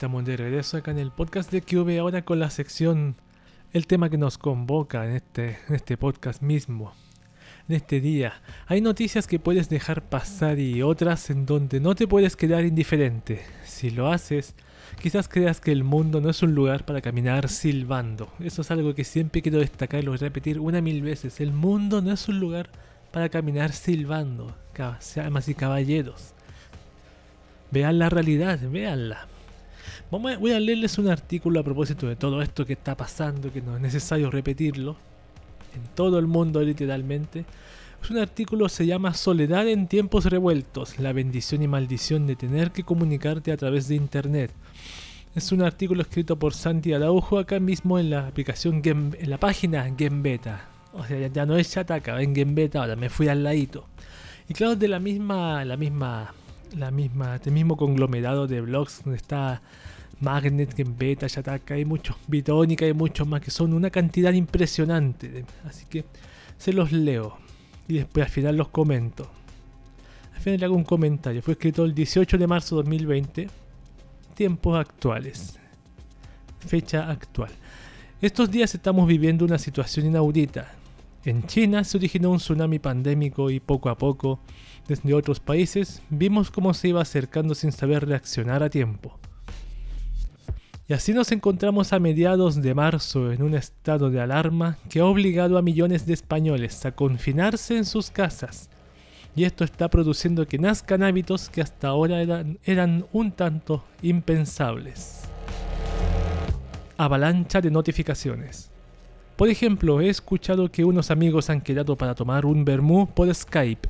Estamos de regreso acá en el podcast de QV ahora con la sección El tema que nos convoca en este, en este podcast mismo. En este día hay noticias que puedes dejar pasar y otras en donde no te puedes quedar indiferente. Si lo haces, quizás creas que el mundo no es un lugar para caminar silbando. Eso es algo que siempre quiero destacar y lo voy a repetir una mil veces. El mundo no es un lugar para caminar silbando. Damas y caballeros. Vean la realidad, véanla voy a leerles un artículo a propósito de todo esto que está pasando, que no es necesario repetirlo, en todo el mundo literalmente. Es un artículo se llama Soledad en tiempos revueltos, la bendición y maldición de tener que comunicarte a través de Internet. Es un artículo escrito por Santi Araujo acá mismo en la aplicación en la página Gembeta. O sea, ya no es Chataca, en Gembeta ahora me fui al ladito. Y claro, de la misma, la misma, la misma, este mismo conglomerado de blogs donde está Magnet, Beta, Shataka, hay muchos, Bitónica, hay muchos más que son una cantidad impresionante. Así que se los leo y después al final los comento. Al final le hago un comentario. Fue escrito el 18 de marzo de 2020. Tiempos actuales. Fecha actual. Estos días estamos viviendo una situación inaudita. En China se originó un tsunami pandémico y poco a poco, desde otros países, vimos cómo se iba acercando sin saber reaccionar a tiempo. Y así nos encontramos a mediados de marzo en un estado de alarma que ha obligado a millones de españoles a confinarse en sus casas. Y esto está produciendo que nazcan hábitos que hasta ahora eran, un tanto impensables. Avalancha de notificaciones. Por ejemplo, he escuchado que unos amigos han quedado para tomar un vermú por Skype.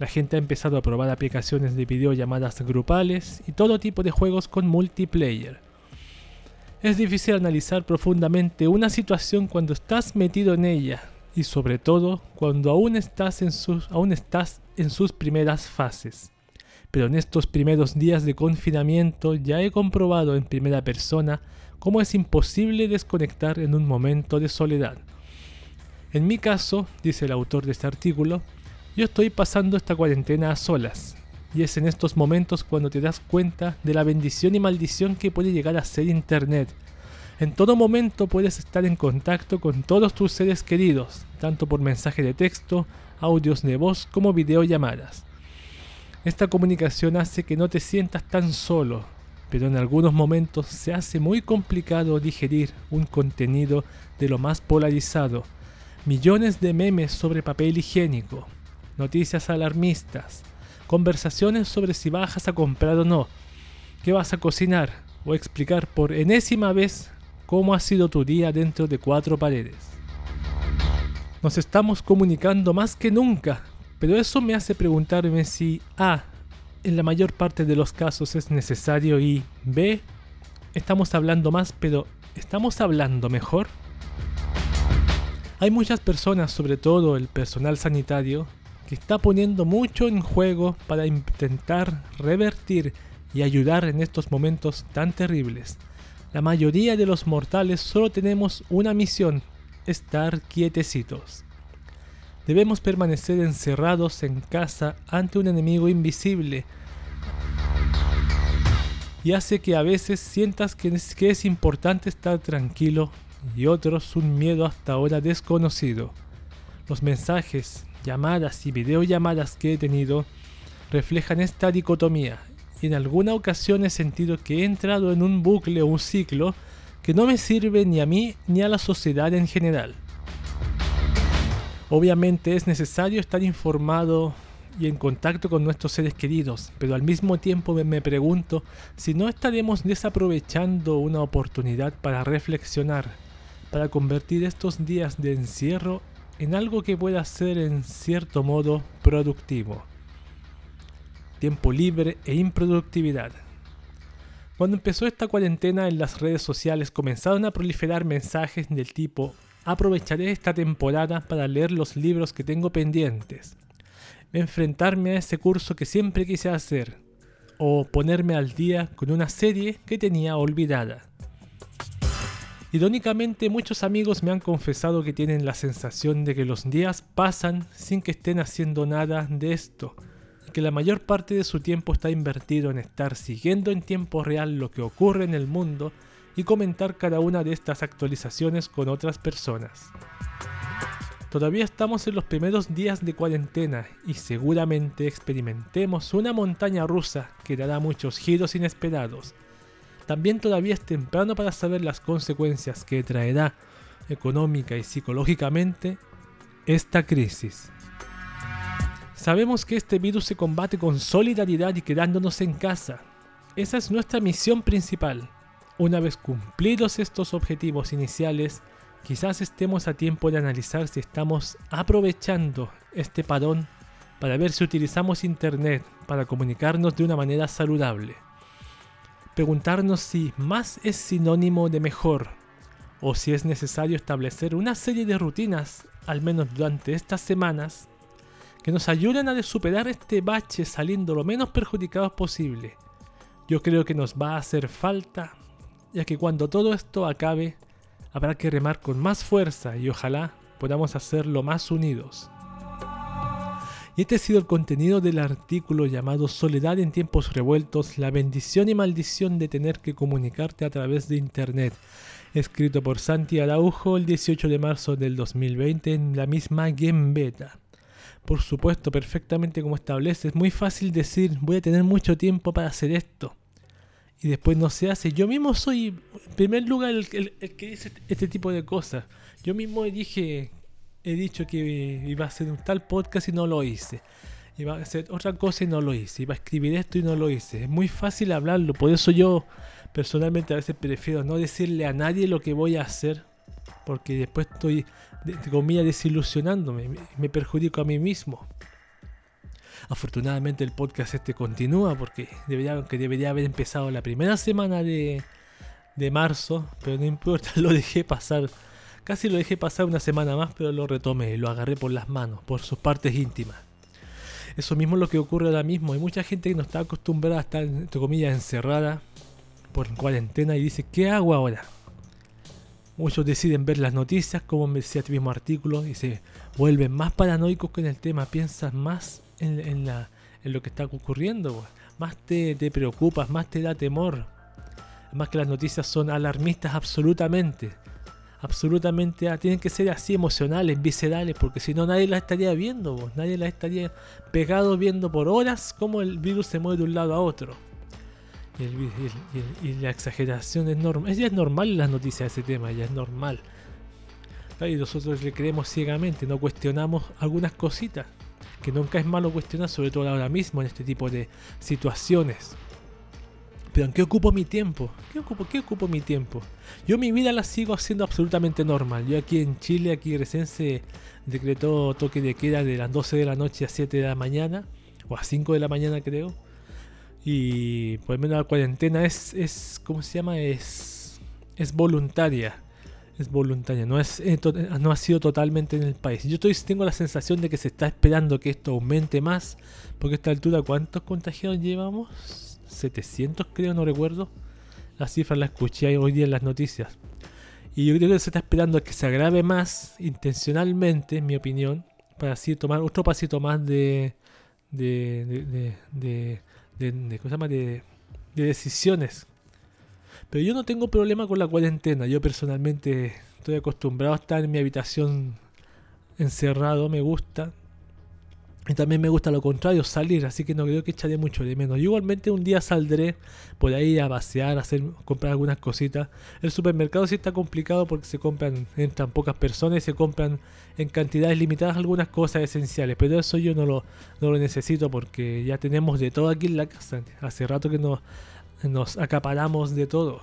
La gente ha empezado a probar aplicaciones de videollamadas grupales y todo tipo de juegos con multiplayer. Es difícil analizar profundamente una situación cuando estás metido en ella y sobre todo cuando aún estás en sus, aún estás en sus primeras fases. Pero en estos primeros días de confinamiento ya he comprobado en primera persona cómo es imposible desconectar en un momento de soledad. En mi caso, dice el autor de este artículo, yo estoy pasando esta cuarentena a solas, y es en estos momentos cuando te das cuenta de la bendición y maldición que puede llegar a ser Internet. En todo momento puedes estar en contacto con todos tus seres queridos, tanto por mensaje de texto, audios de voz como videollamadas. Esta comunicación hace que no te sientas tan solo, pero en algunos momentos se hace muy complicado digerir un contenido de lo más polarizado. Millones de memes sobre papel higiénico, noticias alarmistas, conversaciones sobre si bajas a comprar o no, qué vas a cocinar o explicar por enésima vez cómo ha sido tu día dentro de cuatro paredes. Nos estamos comunicando más que nunca, pero eso me hace preguntarme si A, en la mayor parte de los casos es necesario y B, estamos hablando más, pero ¿estamos hablando mejor? Hay muchas personas, sobre todo el personal sanitario, que está poniendo mucho en juego para intentar revertir y ayudar en estos momentos tan terribles. La mayoría de los mortales solo tenemos una misión, estar quietecitos. Debemos permanecer encerrados en casa ante un enemigo invisible y hace que a veces sientas que es, que es importante estar tranquilo y otros un miedo hasta ahora desconocido. Los mensajes, llamadas y videollamadas que he tenido reflejan esta dicotomía y en alguna ocasión he sentido que he entrado en un bucle o un ciclo que no me sirve ni a mí ni a la sociedad en general. Obviamente es necesario estar informado y en contacto con nuestros seres queridos, pero al mismo tiempo me pregunto si no estaremos desaprovechando una oportunidad para reflexionar, para convertir estos días de encierro en algo que pueda ser en cierto modo productivo. Tiempo libre e improductividad. Cuando empezó esta cuarentena en las redes sociales comenzaron a proliferar mensajes del tipo aprovecharé esta temporada para leer los libros que tengo pendientes, enfrentarme a ese curso que siempre quise hacer, o ponerme al día con una serie que tenía olvidada. Irónicamente, muchos amigos me han confesado que tienen la sensación de que los días pasan sin que estén haciendo nada de esto. y que la mayor parte de su tiempo está invertido en estar siguiendo en tiempo real lo que ocurre en el mundo y comentar cada una de estas actualizaciones con otras personas. Todavía estamos en los primeros días de cuarentena y seguramente experimentemos una montaña rusa que dará muchos giros inesperados. También todavía es temprano para saber las consecuencias que traerá económica y psicológicamente esta crisis. Sabemos que este virus se combate con solidaridad y quedándonos en casa. Esa es nuestra misión principal. Una vez cumplidos estos objetivos iniciales, quizás estemos a tiempo de analizar si estamos aprovechando este parón para ver si utilizamos Internet para comunicarnos de una manera saludable. Preguntarnos si más es sinónimo de mejor o si es necesario establecer una serie de rutinas, al menos durante estas semanas, que nos ayuden a superar este bache saliendo lo menos perjudicados posible. Yo creo que nos va a hacer falta ya que cuando todo esto acabe, habrá que remar con más fuerza y ojalá podamos hacerlo más unidos. Y este ha sido el contenido del artículo llamado Soledad en tiempos revueltos, la bendición y maldición de tener que comunicarte a través de Internet, escrito por Santi Araujo el 18 de marzo del 2020 en la misma Game. Por supuesto, perfectamente como establece, es muy fácil decir voy a tener mucho tiempo para hacer esto y después no se hace. Yo mismo soy, en primer lugar, el, que dice este tipo de cosas. Yo mismo dije, he dicho que iba a hacer un tal podcast y no lo hice. Iba a hacer otra cosa y no lo hice. Iba a escribir esto y no lo hice. Es muy fácil hablarlo. Por eso yo personalmente a veces prefiero no decirle a nadie lo que voy a hacer. Porque después estoy, de, comillas, desilusionándome. Me perjudico a mí mismo. Afortunadamente el podcast este continúa porque debería, debería haber empezado la primera semana de, de marzo, pero no importa, (laughs) lo dejé pasar. Casi lo dejé pasar una semana más, pero lo retomé, lo agarré por las manos, por sus partes íntimas. Eso mismo es lo que ocurre ahora mismo. Hay mucha gente que no está acostumbrada a estar, entre comillas, encerrada por cuarentena y dice, ¿qué hago ahora? Muchos deciden ver las noticias, como me decía este mismo artículo, y se vuelven más paranoicos con el tema, piensan más en lo que está ocurriendo, más te, te preocupas, más te da temor. Más que las noticias son alarmistas absolutamente. Absolutamente, ah, tienen que ser así emocionales, viscerales, porque si no nadie las estaría viendo, nadie las estaría pegado viendo por horas cómo el virus se mueve de un lado a otro. Y, la exageración es normal. Ya es normal en las noticias ese tema, ya es normal. Y nosotros le creemos ciegamente, no cuestionamos algunas cositas que nunca es malo cuestionar, sobre todo ahora mismo en este tipo de situaciones. Pero ¿en qué ocupo mi tiempo? ¿Qué ocupo, ¿Qué ocupo mi tiempo? Yo mi vida la sigo haciendo absolutamente normal. Yo aquí en Chile, aquí recién se decretó toque de queda de las 12 de la noche a 7 de la mañana, o a 5 de la mañana creo. Y por lo menos la cuarentena es, es ¿cómo se llama? Es, es voluntaria es voluntaria, no, es, eh, no ha sido totalmente en el país. Yo estoy, tengo la sensación de que se está esperando que esto aumente más, porque a esta altura, ¿cuántos contagiados llevamos? 700 creo, no recuerdo. La cifra la escuché hoy día en las noticias. Y yo creo que se está esperando que se agrave más, intencionalmente, en mi opinión, para así tomar otro pasito más de, de, de, de, de, de, de decisiones pero yo no tengo problema con la cuarentena. Yo personalmente estoy acostumbrado a estar en mi habitación encerrado, me gusta. Y también me gusta lo contrario, salir, así que no creo que echaré mucho de menos. igualmente un día saldré por ahí a pasear, a hacer, comprar algunas cositas. El supermercado sí está complicado porque se compran, entran pocas personas y se compran en cantidades limitadas algunas cosas esenciales. Pero eso yo no lo, no lo necesito porque ya tenemos de todo aquí en la casa. Hace rato que no nos acaparamos de todo.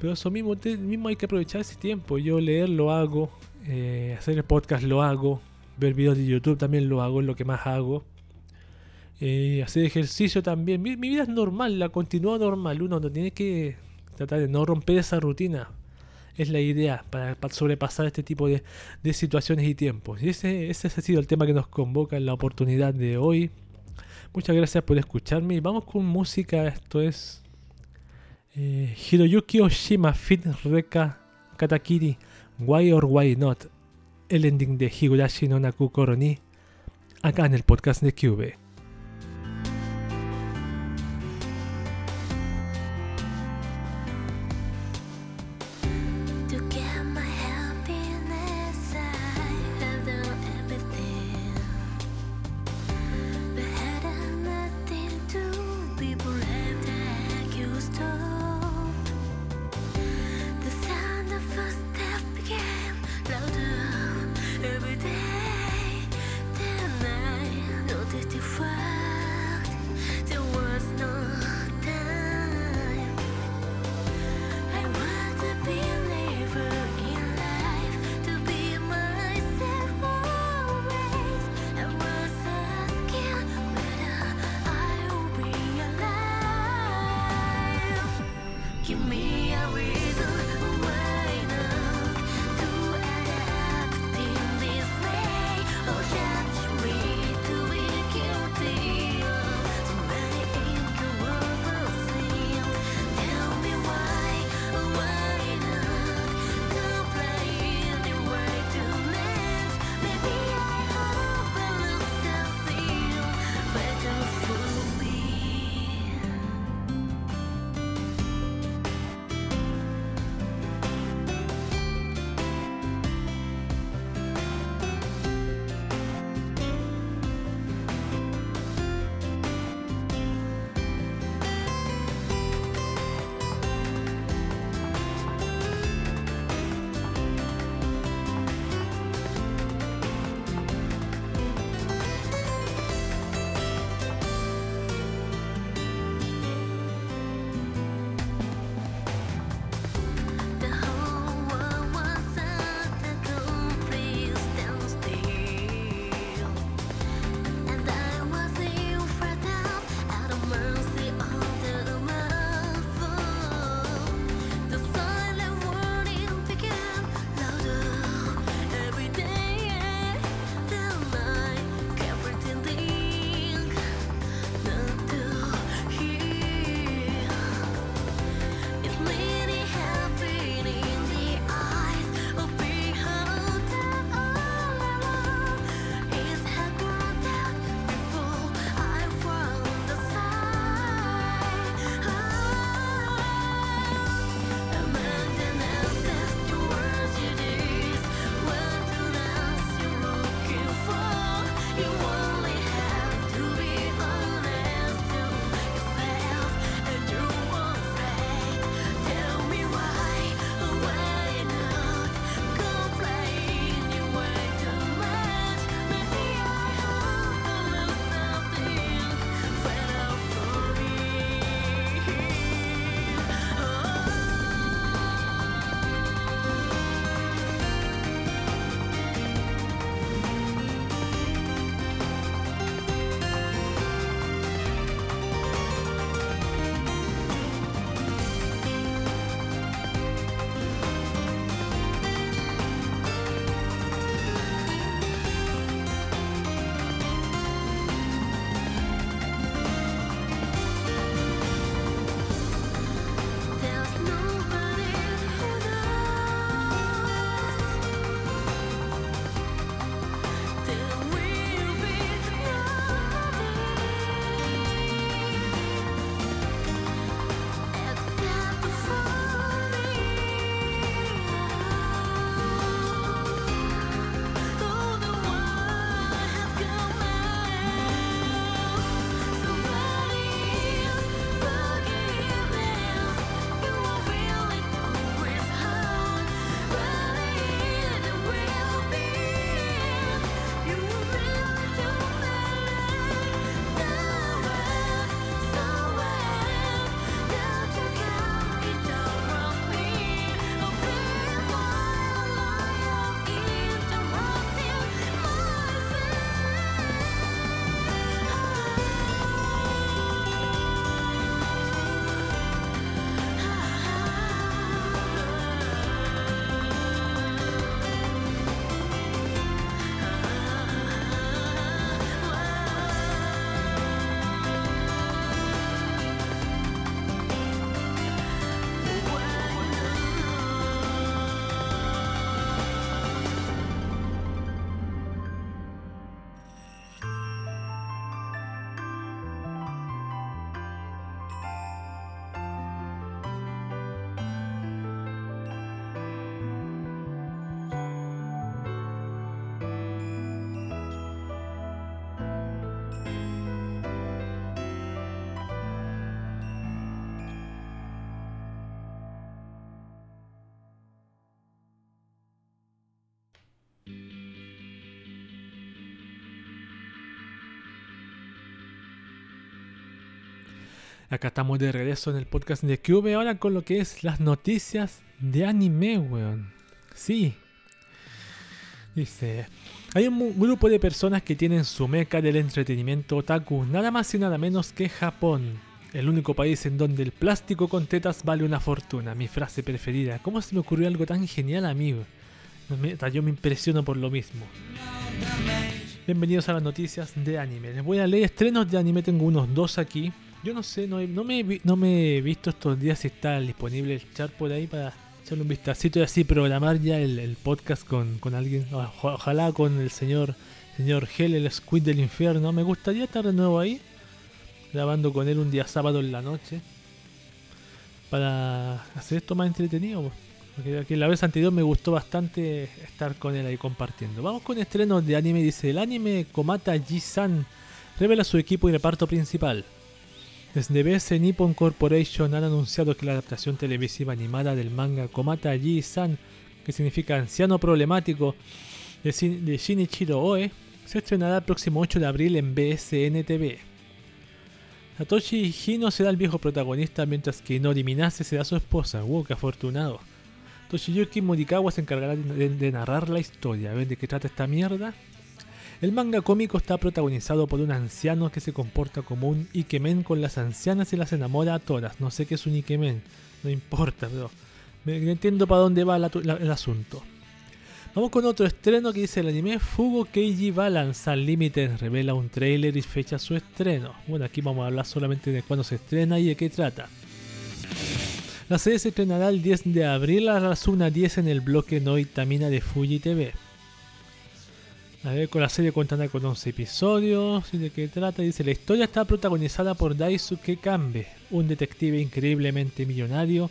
Pero eso mismo, mismo hay que aprovechar ese tiempo. Yo leer lo hago, eh, hacer el podcast lo hago, ver videos de YouTube también lo hago, es lo que más hago. Eh, hacer ejercicio también. Mi, vida es normal, la continúa normal. Uno no tiene que tratar de no romper esa rutina. Es la idea para, sobrepasar este tipo de, situaciones y tiempos. Y ese, ese ha sido el tema que nos convoca en la oportunidad de hoy. Muchas gracias por escucharme. Vamos con música. Esto es eh, Hiroyuki Oshima Fit Reka Katakiri Why or Why Not. El ending de Higurashi no Naku Koroni. Acá en el podcast de Cube. Acá estamos de regreso en el podcast de Cube ahora con lo que es las noticias de anime, weón. Sí. Dice, hay un grupo de personas que tienen su meca del entretenimiento otaku, nada más y nada menos que Japón. El único país en donde el plástico con tetas vale una fortuna, mi frase preferida. ¿Cómo se me ocurrió algo tan genial a mí? Yo me impresiono por lo mismo. Bienvenidos a las noticias de anime. Les voy a leer estrenos de anime, tengo unos dos aquí. Yo no sé, no, me, no me he visto estos días si está disponible el chat por ahí para echarle un vistacito y así programar ya el, podcast con, alguien. Ojalá con el señor, señor Hell, el Squid del infierno. Me gustaría estar de nuevo ahí, grabando con él un día sábado en la noche. Para hacer esto más entretenido. Porque aquí la vez anterior me gustó bastante estar con él ahí compartiendo. Vamos con estrenos de anime. Dice, el anime Komata Ji-san revela su equipo y reparto principal. Desde BS Nippon Corporation han anunciado que la adaptación televisiva animada del manga Komata Ji-san, que significa anciano problemático, de, Shinichiro Oe, se estrenará el próximo 8 de abril en BSN TV. Satoshi Hino será el viejo protagonista, mientras que Inori Minase será su esposa. ¡Wow, qué afortunado! Toshiyuki Morikawa se encargará de, de narrar la historia. ¿Ven de qué trata esta mierda? El manga cómico está protagonizado por un anciano que se comporta como un Ikemen con las ancianas y las enamora a todas. No sé qué es un Ikemen, no importa, pero me entiendo para dónde va el asunto. Vamos con otro estreno que dice el anime Fugo Keiji Balance Unlimited revela un trailer y fecha su estreno. Bueno, aquí vamos a hablar solamente de cuándo se estrena y de qué trata. La serie se estrenará el 10 de abril a las 1.10 en el bloque Noitamina de Fuji TV. A ver, con la serie cuentan con 11 episodios. ¿Y de qué trata? Dice: La historia está protagonizada por Daisuke Kambe, un detective increíblemente millonario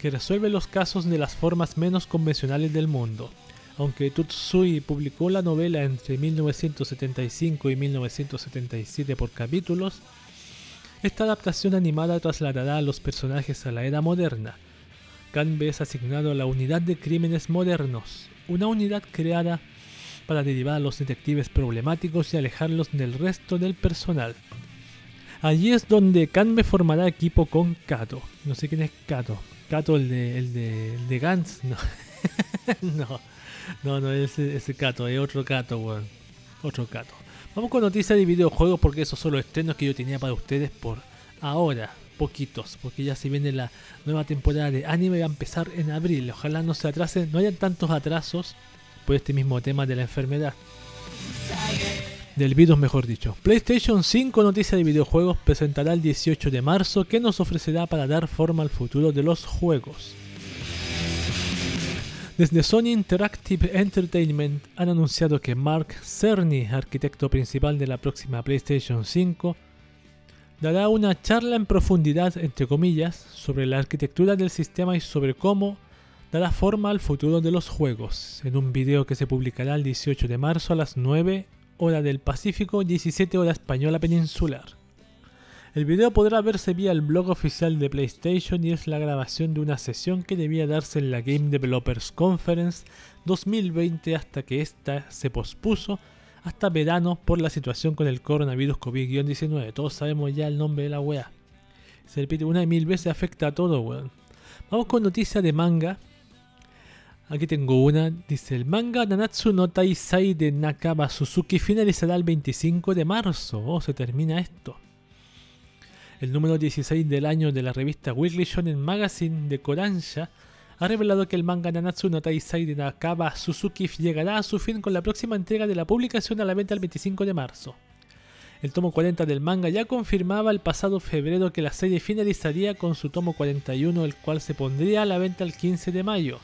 que resuelve los casos de las formas menos convencionales del mundo. Aunque Tutsui publicó la novela entre 1975 y 1977 por capítulos, esta adaptación animada trasladará a los personajes a la era moderna. Kanbe es asignado a la Unidad de Crímenes Modernos, una unidad creada para derivar a los detectives problemáticos y alejarlos del resto del personal. Allí es donde Kanbe formará equipo con Kato. No sé quién es Kato. Kato, el de, el de, el de Gantz. (laughs) No. no, no, no, ese, ese Kato, es otro Kato, weón. Otro Kato. Vamos con noticias de videojuegos porque esos son los estrenos que yo tenía para ustedes por ahora. Poquitos, porque ya se viene la nueva temporada de anime va a empezar en abril. Ojalá no se atrasen, no hayan tantos atrasos este mismo tema de la enfermedad. Del virus, mejor dicho. PlayStation 5 Noticia de Videojuegos presentará el 18 de marzo que nos ofrecerá para dar forma al futuro de los juegos. Desde Sony Interactive Entertainment han anunciado que Mark Cerny, arquitecto principal de la próxima PlayStation 5, dará una charla en profundidad, entre comillas, sobre la arquitectura del sistema y sobre cómo dará forma al futuro de los juegos, en un video que se publicará el 18 de marzo a las 9 hora del Pacífico, 17 hora española peninsular. El video podrá verse vía el blog oficial de PlayStation y es la grabación de una sesión que debía darse en la Game Developers Conference 2020 hasta que ésta se pospuso hasta verano por la situación con el coronavirus COVID-19. Todos sabemos ya el nombre de la wea. Se repite una y mil veces, afecta a todo, weón. Vamos con noticias de manga. Aquí tengo una. Dice: El manga Nanatsu no Taisai de Nakaba Suzuki finalizará el 25 de marzo. Oh, se termina esto. El número 16 del año de la revista Weekly Shonen Magazine de Kodansha ha revelado que el manga Nanatsu no Taisai de Nakaba Suzuki llegará a su fin con la próxima entrega de la publicación a la venta el 25 de marzo. El tomo 40 del manga ya confirmaba el pasado febrero que la serie finalizaría con su tomo 41, el cual se pondría a la venta el 15 de mayo.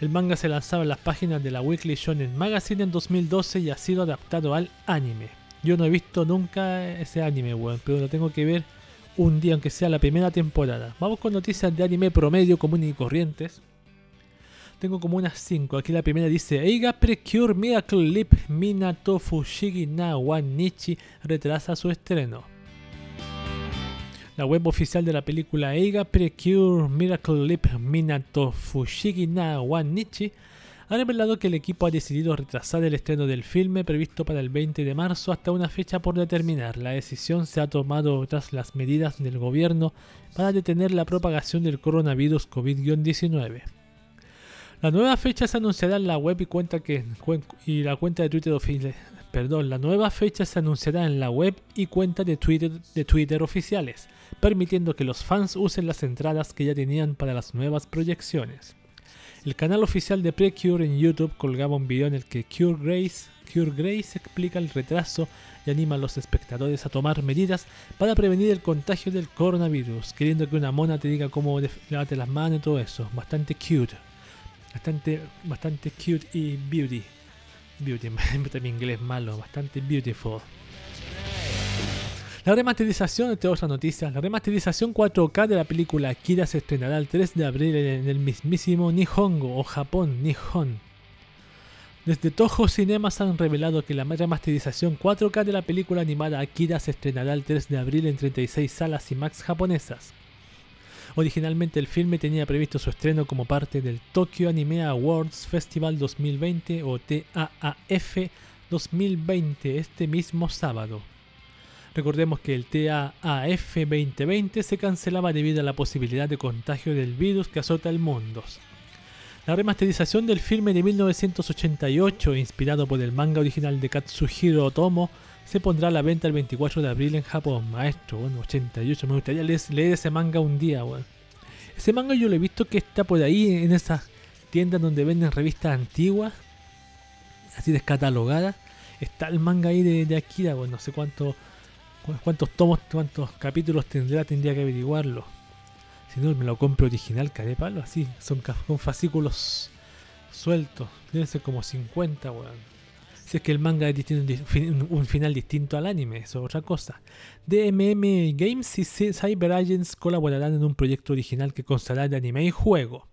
El manga se lanzaba en las páginas de la Weekly Shonen Magazine en 2012 y ha sido adaptado al anime. Yo no he visto nunca ese anime, weón, pero lo tengo que ver un día, aunque sea la primera temporada. Vamos con noticias de anime promedio, común y corrientes. Tengo como unas 5. Aquí la primera dice: Eiga Precure Miracle Lip Minato Fushigi na retrasa su estreno. La web oficial de la película Eiga Precure Miracle Leap Minato Fushigi na Nichi ha revelado que el equipo ha decidido retrasar el estreno del filme previsto para el 20 de marzo hasta una fecha por determinar. La decisión se ha tomado tras las medidas del gobierno para detener la propagación del coronavirus COVID-19. La nueva fecha se anunciará en la web y, cuenta que, y la cuenta de Twitter perdón, la nueva fecha se anunciará en la web y cuenta de Twitter, de Twitter oficiales, permitiendo que los fans usen las entradas que ya tenían para las nuevas proyecciones. El canal oficial de Precure en YouTube colgaba un video en el que Cure Grace, Cure Grace explica el retraso y anima a los espectadores a tomar medidas para prevenir el contagio del coronavirus, queriendo que una mona te diga cómo lavarte las manos y todo eso. Bastante cute. Bastante, bastante cute y beauty. Beauty, (laughs) mi inglés malo, bastante beautiful. La remasterización, esta otra noticia, la remasterización 4K de la película Akira se estrenará el 3 de abril en el mismísimo Nihongo o Japón, Nihon. Desde Toho Cinemas han revelado que la remasterización 4K de la película animada Akira se estrenará el 3 de abril en 36 salas IMAX japonesas. Originalmente el filme tenía previsto su estreno como parte del Tokyo Anime Awards Festival 2020 o TAAF 2020 este mismo sábado. Recordemos que el TAAF 2020 se cancelaba debido a la posibilidad de contagio del virus que azota el mundo. La remasterización del filme de 1988, inspirado por el manga original de Katsuhiro Otomo, se pondrá a la venta el 24 de abril en Japón. Maestro, bueno, 88, me gustaría leer, ese manga un día, bueno. Ese manga yo lo he visto que está por ahí en esas tiendas donde venden revistas antiguas, así descatalogadas. Está el manga ahí de, Akira, bueno, no sé cuánto cuántos tomos, cuántos capítulos tendrá, tendría que averiguarlo. Si no, me lo compro original, de palo, así. Son con fascículos sueltos. Deben ser como 50, weón. Si es que el manga tiene un, final distinto al anime, eso es otra cosa. DMM Games y Cyber Agents colaborarán en un proyecto original que constará de anime y juego.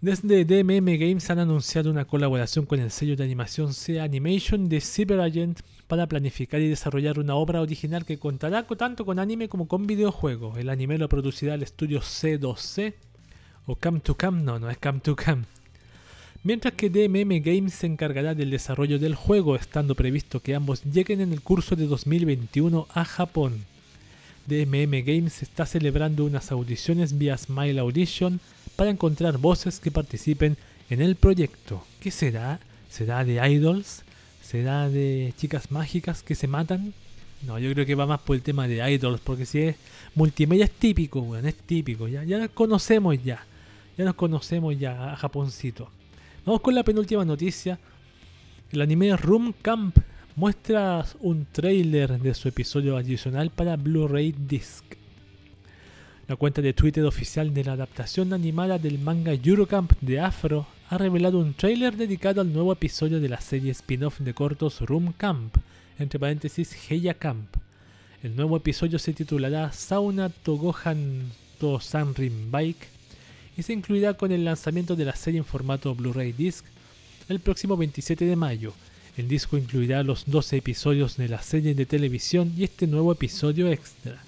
Desde DMM Games han anunciado una colaboración con el sello de animación SEA Animation de Cyber Agent para planificar y desarrollar una obra original que contará tanto con anime como con videojuego. El anime lo producirá el estudio C2C o Cam to Cam, no, no es Cam to Cam. Mientras que DMM Games se encargará del desarrollo del juego, estando previsto que ambos lleguen en el curso de 2021 a Japón. DMM Games está celebrando unas audiciones vía Smile Audition para encontrar voces que participen en el proyecto. ¿Qué será? ¿Será de idols? ¿Será de chicas mágicas que se matan? No, yo creo que va más por el tema de idols, porque si es multimedia es típico, weón, es típico, ya, ya nos conocemos ya, ya nos conocemos ya a Japoncito. Vamos con la penúltima noticia. El anime Room Camp muestra un trailer de su episodio adicional para Blu-ray Disc. La cuenta de Twitter oficial de la adaptación animada del manga Eurocamp de Afro ha revelado un trailer dedicado al nuevo episodio de la serie spin-off de cortos Room Camp, entre paréntesis Heya Camp. El nuevo episodio se titulará Sauna Togohan to Sanrin Bike y se incluirá con el lanzamiento de la serie en formato Blu-ray Disc el próximo 27 de mayo. El disco incluirá los 12 episodios de la serie de televisión y este nuevo episodio extra.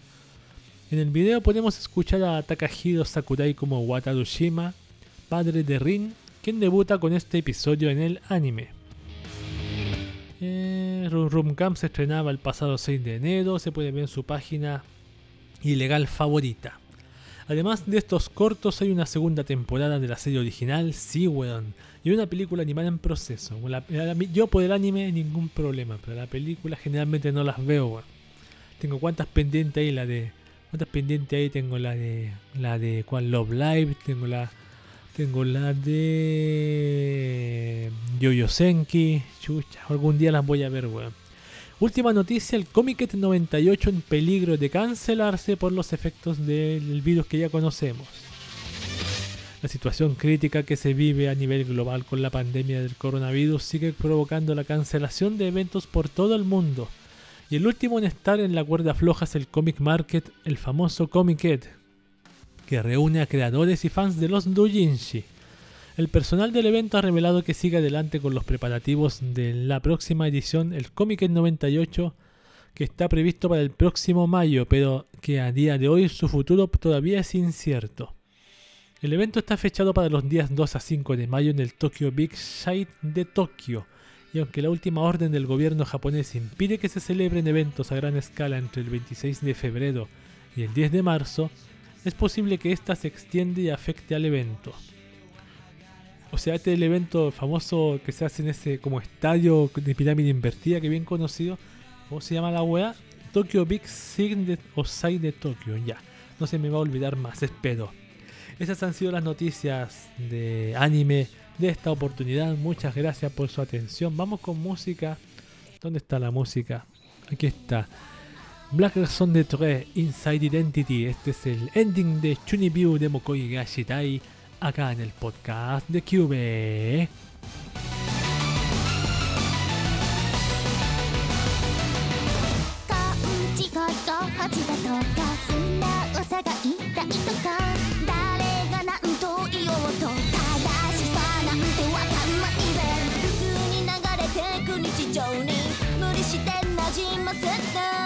En el video podemos escuchar a Takahiro Sakurai como Watarushima, padre de Rin, quien debuta con este episodio en el anime. Eh, Camp se estrenaba el pasado 6 de enero, se puede ver en su página ilegal favorita. Además de estos cortos hay una segunda temporada de la serie original, sí y una película animada en proceso. yo por el anime ningún problema, pero la película generalmente no las veo. Tengo cuantas pendientes ahí, la de ¿Cuántas pendientes ahí? Tengo la de. La de Quan Love Live. Tengo la. Tengo la de. Yo-Yo Senki. Chucha, algún día las voy a ver, weón. Última noticia, el Comiket 98 en peligro de cancelarse por los efectos del virus que ya conocemos. La situación crítica que se vive a nivel global con la pandemia del coronavirus sigue provocando la cancelación de eventos por todo el mundo. Y el último en estar en la cuerda floja es el Comic Market, el famoso Comic que reúne a creadores y fans de los doujinshi. El personal del evento ha revelado que sigue adelante con los preparativos de la próxima edición, el Comic 98, que está previsto para el próximo mayo, pero que a día de hoy su futuro todavía es incierto. El evento está fechado para los días 2 a 5 de mayo en el Tokyo Big Sight de Tokio y aunque la última orden del gobierno japonés impide que se celebren eventos a gran escala entre el 26 de febrero y el 10 de marzo, es posible que ésta se extienda y afecte al evento. O sea, este es el evento famoso que se hace en ese como estadio de pirámide invertida que bien conocido. ¿Cómo se llama la weá? Tokyo Big Sign o Sai de Tokyo ya. No se me va a olvidar más, espero. Esas han sido las noticias de anime de esta oportunidad. Muchas gracias por su atención. Vamos con música. ¿Dónde está la música? Aquí está. Black Razón de 3, Inside Identity. Este es el ending de Chunibyu de Mokoi Gashitai. acá en el podcast de Cube. Set down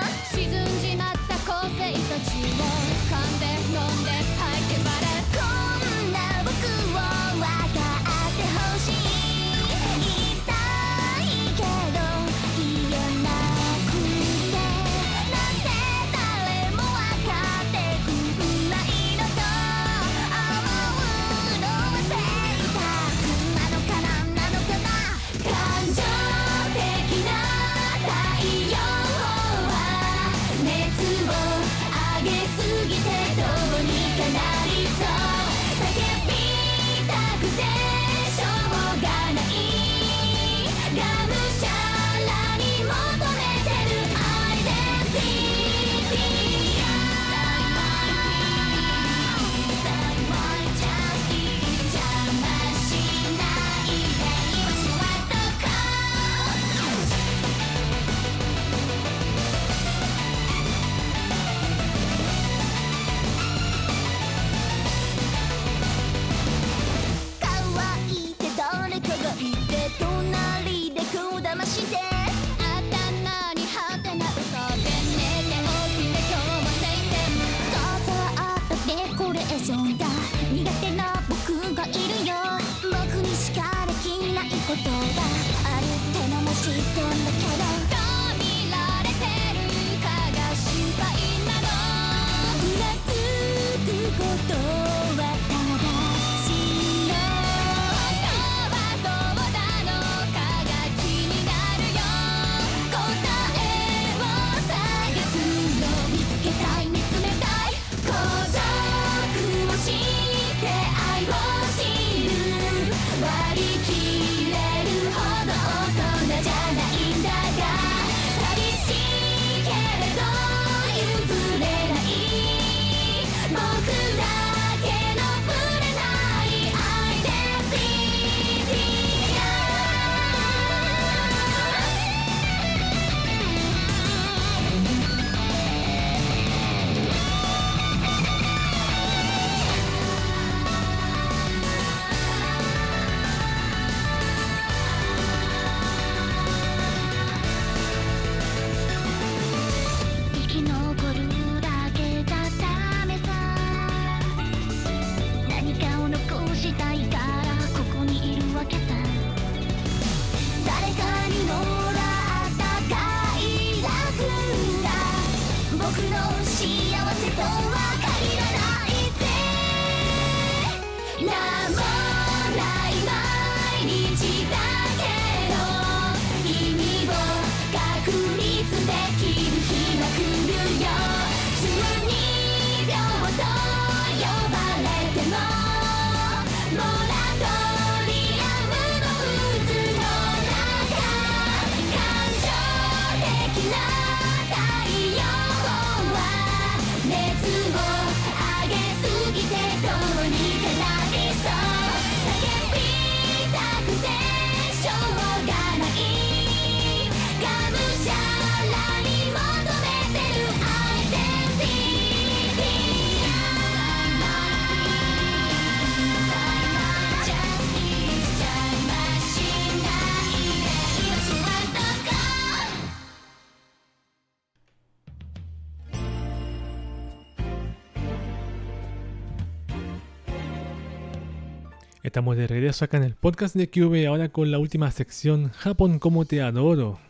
estamos de regreso acá en el podcast de QV, ahora con la última sección, Japón como te adoro.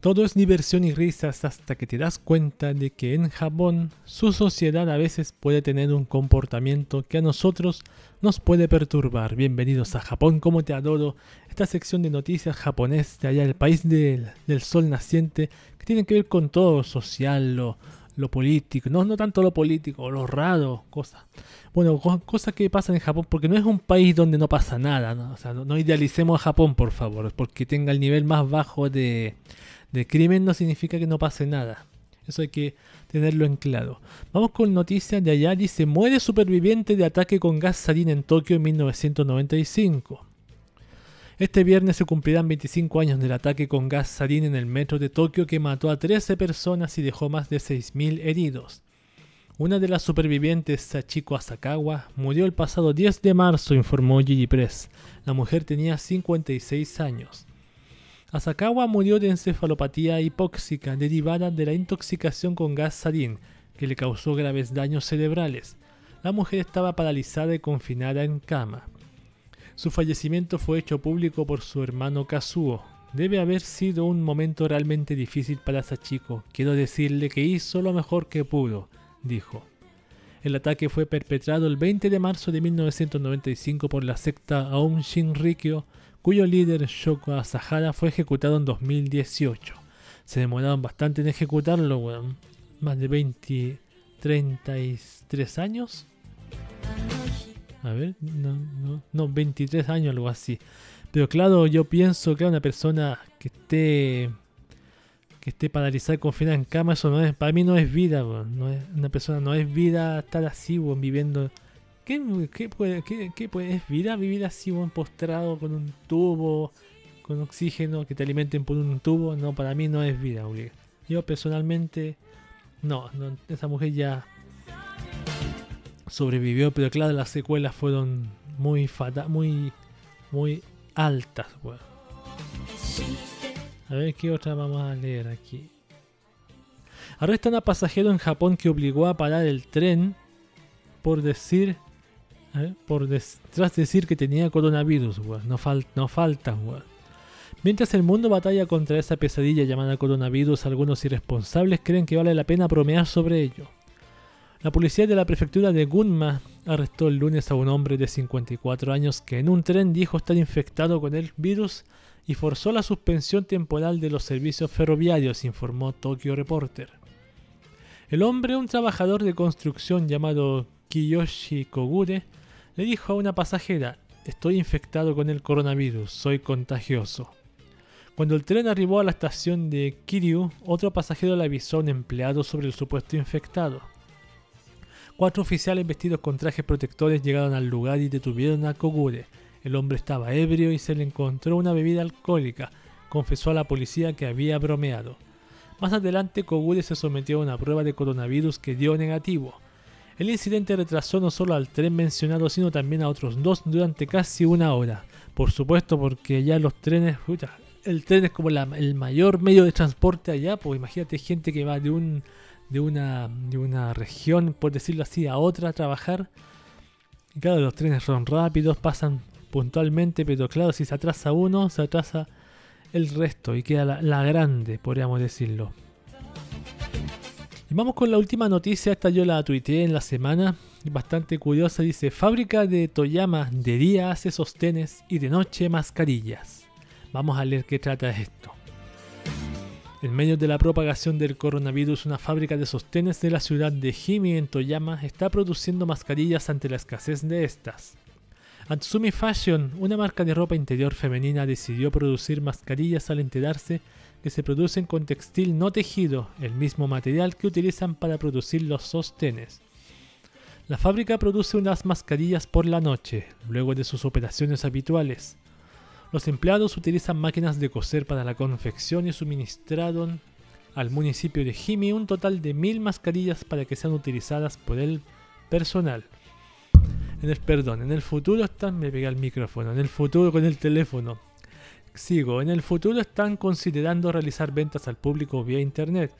Todo es diversión y risas hasta que te das cuenta de que en Japón su sociedad a veces puede tener un comportamiento que a nosotros nos puede perturbar. Bienvenidos a Japón como te adoro, esta sección de noticias japonés de allá, el país del, del sol naciente, que tiene que ver con todo lo social, lo político, no, no tanto lo político, lo raro, cosas. Bueno, co- cosas que pasan en Japón, porque no es un país donde no pasa nada, ¿no? O sea, no idealicemos a Japón, por favor, porque tenga el nivel más bajo de, de crimen no significa que no pase nada. Eso hay que tenerlo en claro. Vamos con noticias de allá. Dice, muere superviviente de ataque con gas sarín en Tokio en 1995. Este viernes se cumplirán 25 años del ataque con gas sarín en el metro de Tokio que mató a 13 personas y dejó más de 6.000 heridos. Una de las supervivientes, Sachiko Asakawa, murió el pasado 10 de marzo, informó Gigi Press. La mujer tenía 56 años. Asakawa murió de encefalopatía hipóxica derivada de la intoxicación con gas sarín, que le causó graves daños cerebrales. La mujer estaba paralizada y confinada en cama. Su fallecimiento fue hecho público por su hermano Kazuo. Debe haber sido un momento realmente difícil para Sachiko. Quiero decirle que hizo lo mejor que pudo, dijo. El ataque fue perpetrado el 20 de marzo de 1995 por la secta Aum Shinrikyo, cuyo líder Shoko Asahara fue ejecutado en 2018. Se demoraron bastante en ejecutarlo. Más de 20, 33 años. A ver, no, no, no, 23 años, algo así. Pero claro, yo pienso que una persona que esté que esté paralizada confinada en cama, eso no es, para mí no es vida, no es, una persona no es vida estar así, weón, viviendo. ¿Qué, qué puede, qué, qué puede, es vida vivir así, weón, postrado con un tubo, con oxígeno, que te alimenten por un tubo? No, para mí no es vida. Yo personalmente, no, no, esa mujer ya sobrevivió, pero claro, las secuelas fueron muy fata muy, muy altas, weón. A ver qué otra vamos a leer aquí. Arrestan a pasajero en Japón que obligó a parar el tren por decir. por tras decir que tenía coronavirus, weón. No, fal- no faltan, weón. Mientras el mundo batalla contra esa pesadilla llamada coronavirus, algunos irresponsables creen que vale la pena bromear sobre ello. La policía de la prefectura de Gunma arrestó el lunes a un hombre de 54 años que en un tren dijo estar infectado con el virus y forzó la suspensión temporal de los servicios ferroviarios, informó Tokyo Reporter. El hombre, un trabajador de construcción llamado Kiyoshi Kogure, le dijo a una pasajera, estoy infectado con el coronavirus, soy contagioso. Cuando el tren arribó a la estación de Kiryu, otro pasajero le avisó a un empleado sobre el supuesto infectado. Cuatro oficiales vestidos con trajes protectores llegaron al lugar y detuvieron a Kogure. El hombre estaba ebrio y se le encontró una bebida alcohólica. Confesó a la policía que había bromeado. Más adelante, Kogure se sometió a una prueba de coronavirus que dio negativo. El incidente retrasó no solo al tren mencionado, sino también a otros dos durante casi una hora. Por supuesto, porque ya los trenes, el tren es como el mayor medio de transporte allá, pues imagínate gente que va de un de una de una región, por decirlo así, a otra trabajar. Y claro, los trenes son rápidos, pasan puntualmente, pero claro, si se atrasa uno, se atrasa el resto y queda la, la grande, podríamos decirlo. Y vamos con la última noticia, esta yo la tuiteé en la semana, bastante curiosa, dice, fábrica de Toyama de día hace sostenes y de noche mascarillas. Vamos a leer qué trata esto. En medio de la propagación del coronavirus, una fábrica de sostenes de la ciudad de Himi en Toyama está produciendo mascarillas ante la escasez de estas. Atsumi Fashion, una marca de ropa interior femenina, decidió producir mascarillas al enterarse que se producen con textil no tejido, el mismo material que utilizan para producir los sostenes. La fábrica produce unas mascarillas por la noche, luego de sus operaciones habituales. Los empleados utilizan máquinas de coser para la confección y suministraron al municipio de Himi un total de mil mascarillas para que sean utilizadas por el personal. En el, perdón, en el futuro están, me pegué el micrófono, en el futuro con el teléfono. Sigo, en el futuro están considerando realizar ventas al público vía internet.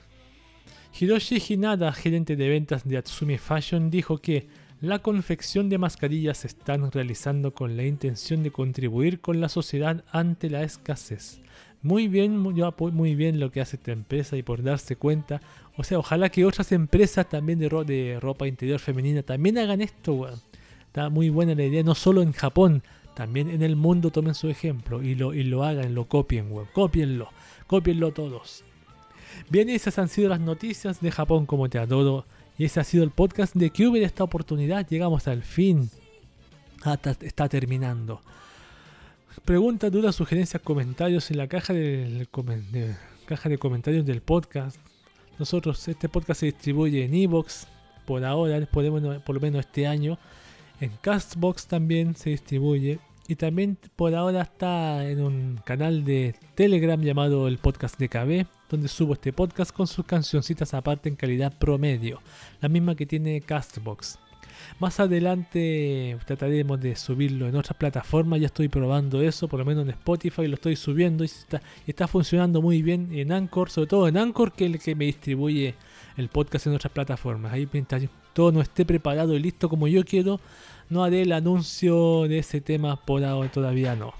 Hiroshi Hinada, gerente de ventas de Atsumi Fashion, dijo que la confección de mascarillas se están realizando con la intención de contribuir con la sociedad ante la escasez. muy bien, yo apoyo muy bien lo que hace esta empresa y por darse cuenta. O sea, ojalá que otras empresas también de, ro- de ropa interior femenina también hagan esto, weón. Está muy buena la idea, no solo en Japón, también en el mundo tomen su ejemplo y lo, y lo hagan, lo copien, weón. Cópienlo, cópienlo todos. Bien, esas han sido las noticias de Japón como te adoro. Y ese ha sido el podcast de Cube de esta oportunidad. Llegamos al fin. Ah, ta- está terminando. Preguntas, dudas, sugerencias, comentarios en la caja, de, caja de comentarios del podcast. Nosotros, este podcast se distribuye en Evox por ahora, podemos, por lo menos este año. En Castbox también se distribuye. Y también por ahora está en un canal de Telegram llamado el podcast de KB, donde subo este podcast con sus cancioncitas aparte en calidad promedio, la misma que tiene Castbox. Más adelante trataremos de subirlo en otras plataformas, ya estoy probando eso, por lo menos en Spotify lo estoy subiendo y está, está funcionando muy bien en Anchor, sobre todo en Anchor que es el que me distribuye el podcast en otras plataformas. Ahí mientras todo no esté preparado y listo como yo quiero, no haré el anuncio de ese tema por ahora, todavía no.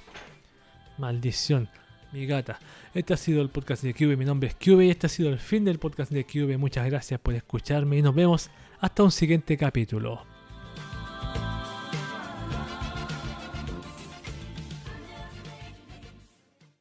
Maldición, mi gata. Este ha sido el podcast de Cube, mi nombre es Cube y este ha sido el fin del podcast de Cube. Muchas gracias por escucharme y nos vemos hasta un siguiente capítulo.